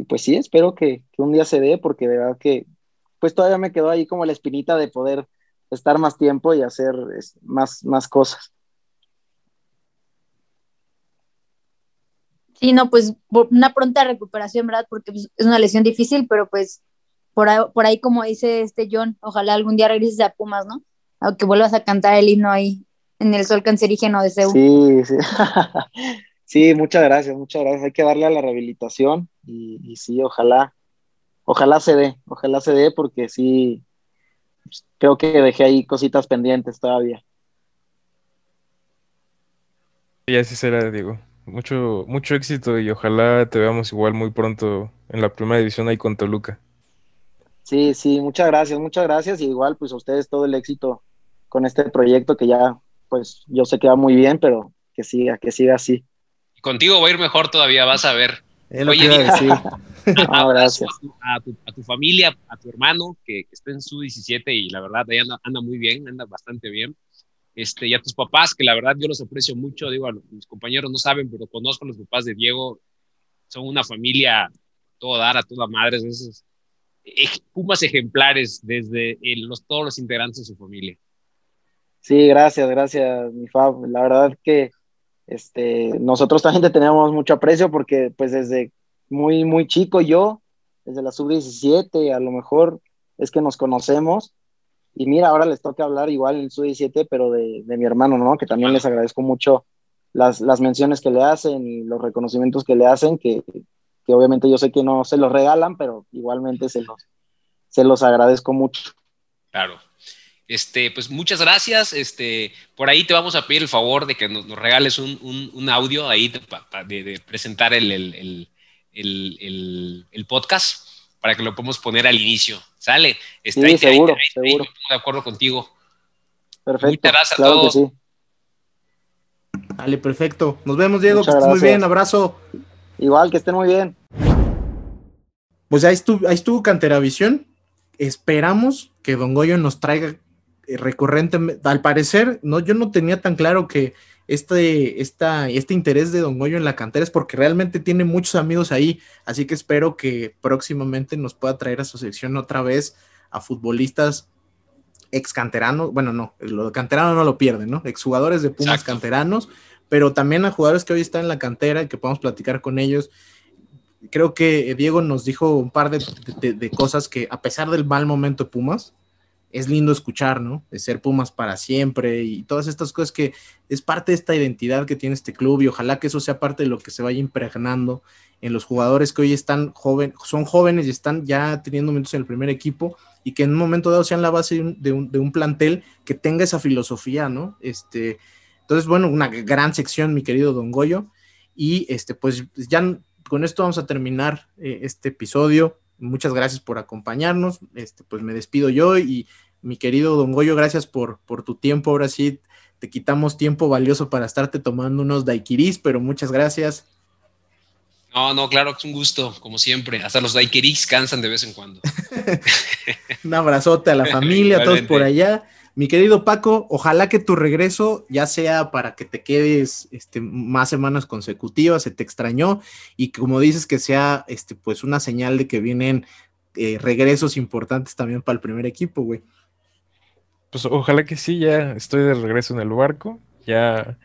pues sí, espero que, un día se dé porque de verdad que pues todavía me quedó ahí como la espinita de poder estar más tiempo y hacer más, más cosas. Sí, no, pues una pronta recuperación, ¿verdad? Porque pues, es una lesión difícil, pero pues por ahí, por ahí, como dice este John, ojalá algún día regreses a Pumas, ¿no? Aunque vuelvas a cantar el himno ahí en el sol cancerígeno de Seúl. Sí, sí. Sí, muchas gracias, muchas gracias. Hay que darle a la rehabilitación y, sí, ojalá, ojalá se dé, ojalá se dé porque sí, creo que dejé ahí cositas pendientes todavía. Y así será, Diego. Mucho, mucho éxito y ojalá te veamos igual muy pronto en la primera división ahí con Toluca. Sí, sí, muchas gracias, muchas gracias. Y igual, pues a ustedes todo el éxito con este proyecto que ya, pues yo sé que va muy bien, pero que siga, que siga así contigo va a ir mejor todavía, vas a ver. Oye, decir. A, tu, familia, a tu hermano, que, está en su 17 y la verdad ahí anda, muy bien, anda bastante bien. Este, y a tus papás, que la verdad yo los aprecio mucho, digo, mis compañeros no saben, pero conozco a los papás de Diego, son una familia todo dar, a toda madre, esos pumas ejemplares desde los, todos los integrantes de su familia. Sí, gracias, gracias, mi Fab. La verdad que este, nosotros también tenemos mucho aprecio porque pues desde muy, muy chico yo, desde la sub-17, a lo mejor es que nos conocemos. Y mira, ahora les toca hablar igual en sub-17, pero de, de, mi hermano, ¿no? Que también les agradezco mucho las, las, menciones que le hacen y los reconocimientos que le hacen, que, que obviamente yo sé que no se los regalan, pero igualmente se los, se los agradezco mucho. Claro. Este, pues muchas gracias. Este, por ahí te vamos a pedir el favor de que nos, regales un, audio ahí de, presentar el, podcast para que lo podamos poner al inicio. ¿Sale? Está sí, seguro, seguro. de acuerdo contigo. Perfecto. Muchas gracias a todos. Dale, perfecto. Nos vemos, Diego. que estés muy bien. Abrazo. Igual, que estén muy bien. Pues ahí estuvo, ahí estuvo Canteravisión. Esperamos que Don Goyo nos traiga eh, recurrente, al parecer, no, yo no tenía tan claro que este, esta, este interés de Don Goyo en la cantera es porque realmente tiene muchos amigos ahí, así que espero que próximamente nos pueda traer a su sección otra vez a futbolistas ex canteranos, bueno, no, lo de canterano no lo pierden, ¿no? Exjugadores de Pumas canteranos, pero también a jugadores que hoy están en la cantera y que podamos platicar con ellos. Creo que Diego nos dijo un par de cosas que a pesar del mal momento de Pumas, es lindo escuchar, ¿no? De ser Pumas para siempre y todas estas cosas que es parte de esta identidad que tiene este club y ojalá que eso sea parte de lo que se vaya impregnando en los jugadores que hoy están jóvenes, son jóvenes y están ya teniendo momentos en el primer equipo y que en un momento dado sean la base de un, plantel que tenga esa filosofía, ¿no? Este, entonces, bueno, una gran sección, mi querido Don Goyo. Y este, pues ya con esto vamos a terminar eh, este episodio. Muchas gracias por acompañarnos. Este, pues me despido yo y mi querido Don Goyo, gracias por, por tu tiempo. Ahora sí, te quitamos tiempo valioso para estarte tomando unos daiquiris, pero muchas gracias. No, no, claro que es un gusto, como siempre. Hasta los daiquiris cansan de vez en cuando. un abrazote a la familia, a todos por allá. Mi querido Paco, ojalá que tu regreso ya sea para que te quedes este, más semanas consecutivas, se te extrañó y como dices que sea este, pues una señal de que vienen eh, regresos importantes también para el primer equipo, güey. Pues ojalá que sí, ya estoy de regreso en el barco, ya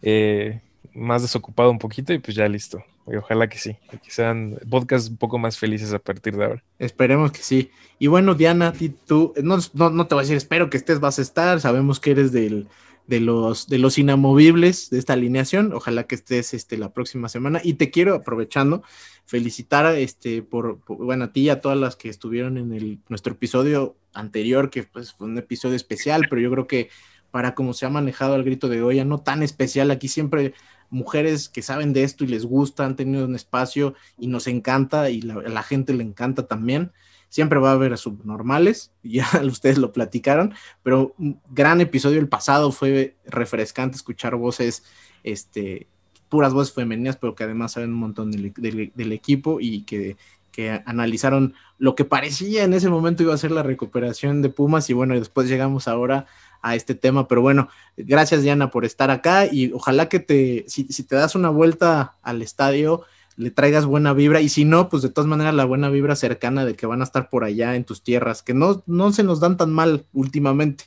eh, más desocupado un poquito y pues ya listo. Y ojalá que sí, que sean podcasts un poco más felices a partir de ahora. Esperemos que sí. Y bueno, Diana, tú, no, no, te voy a decir, espero que estés, vas a estar, sabemos que eres del, de, los, de los inamovibles de esta alineación, ojalá que estés este, la próxima semana. Y te quiero, aprovechando, felicitar este, por, bueno, a ti y a todas las que estuvieron en el, nuestro episodio anterior, que pues, fue un episodio especial, pero yo creo que para cómo se ha manejado el grito de Goya, no tan especial, aquí siempre mujeres que saben de esto y les gusta, han tenido un espacio y nos encanta y la, la gente le encanta también. Siempre va a haber subnormales, ya ustedes lo platicaron, pero un gran episodio el pasado fue refrescante escuchar voces, este, puras voces femeninas, pero que además saben un montón del, del equipo y que, que analizaron lo que parecía en ese momento iba a ser la recuperación de Pumas y bueno, después llegamos ahora a este tema. Pero bueno, gracias Diana por estar acá y ojalá que te, si, te das una vuelta al estadio, le traigas buena vibra y si no, pues de todas maneras la buena vibra cercana de que van a estar por allá en tus tierras, que no, no se nos dan tan mal últimamente.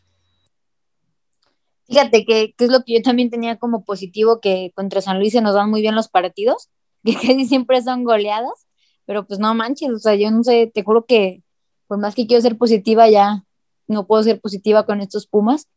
Fíjate que, es lo que yo también tenía como positivo, que contra San Luis se nos dan muy bien los partidos, que casi siempre son goleadas, pero pues no manches, o sea, yo no sé, te juro que por más que quiero ser positiva, ya no puedo ser positiva con estos Pumas.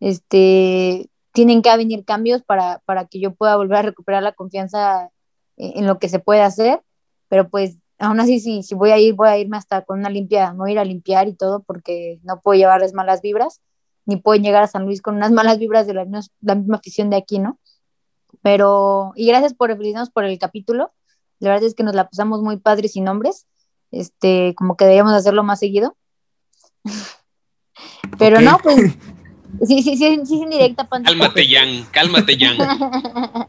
Este, tienen que venir cambios para, para que yo pueda volver a recuperar la confianza en, lo que se puede hacer, pero pues aún así si, si voy a ir, voy a irme hasta con una limpia, voy a ir a limpiar y todo porque no puedo llevarles malas vibras, ni puedo llegar a San Luis con unas malas vibras de la, la misma afición de aquí, ¿no? Pero, y gracias por referirnos por el capítulo, la verdad es que nos la pasamos muy padres sin nombres, este, como que deberíamos hacerlo más seguido. Pero no, pues. Sí, sí, sí, sí, indirecta, Cálmate, Jan, cálmate, Jan.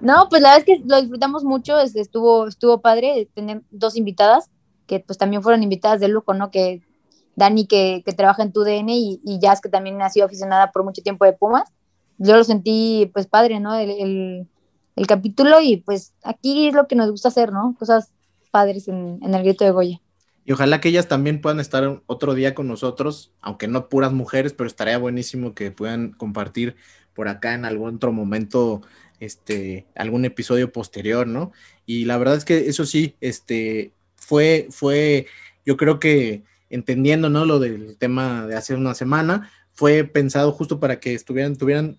no, pues la verdad es que lo disfrutamos mucho, este, estuvo, estuvo padre tener dos invitadas, que pues también fueron invitadas de lujo, ¿no? Que Dani, que, que trabaja en tu DN, y, y Jazz, que también ha sido aficionada por mucho tiempo de Pumas. Yo lo sentí, pues, padre, ¿no? El, el, el capítulo, y pues aquí es lo que nos gusta hacer, ¿no? Cosas padres en, en el grito de Goya. Y ojalá que ellas también puedan estar otro día con nosotros, aunque no puras mujeres, pero estaría buenísimo que puedan compartir por acá en algún otro momento, este, algún episodio posterior, ¿no? Y la verdad es que eso sí, este, fue, fue, yo creo que entendiendo, ¿no? Lo del tema de hace una semana, fue pensado justo para que estuvieran, tuvieran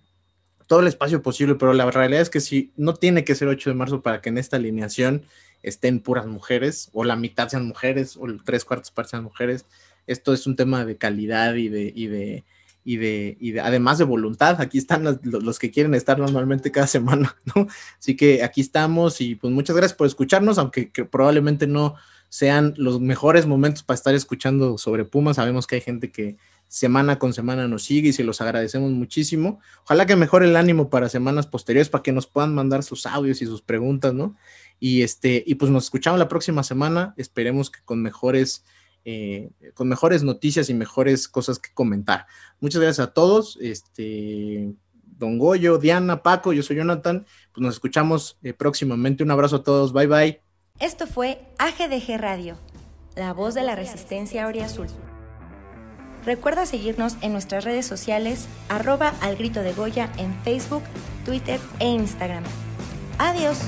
todo el espacio posible, pero la realidad es que sí, no tiene que ser 8 de marzo para que en esta alineación estén puras mujeres, o la mitad sean mujeres, o tres cuartos partes sean mujeres. Esto es un tema de calidad y de, y de, y de, y de además de voluntad. Aquí están los, que quieren estar normalmente cada semana, ¿no? Así que aquí estamos y pues muchas gracias por escucharnos, aunque probablemente no sean los mejores momentos para estar escuchando sobre Pumas. Sabemos que hay gente que semana con semana nos sigue y se los agradecemos muchísimo. Ojalá que mejore el ánimo para semanas posteriores para que nos puedan mandar sus audios y sus preguntas, ¿no? Y este, y pues nos escuchamos la próxima semana. Esperemos que con mejores, eh, con mejores noticias y mejores cosas que comentar. Muchas gracias a todos. Este, Don Goyo, Diana, Paco, yo soy Jonathan. Pues nos escuchamos eh, próximamente. Un abrazo a todos. Bye bye. Esto fue AGDG Radio, la voz de la resistencia Azul. Recuerda seguirnos en nuestras redes sociales, arroba al grito de Goya en Facebook, Twitter e Instagram. Adiós.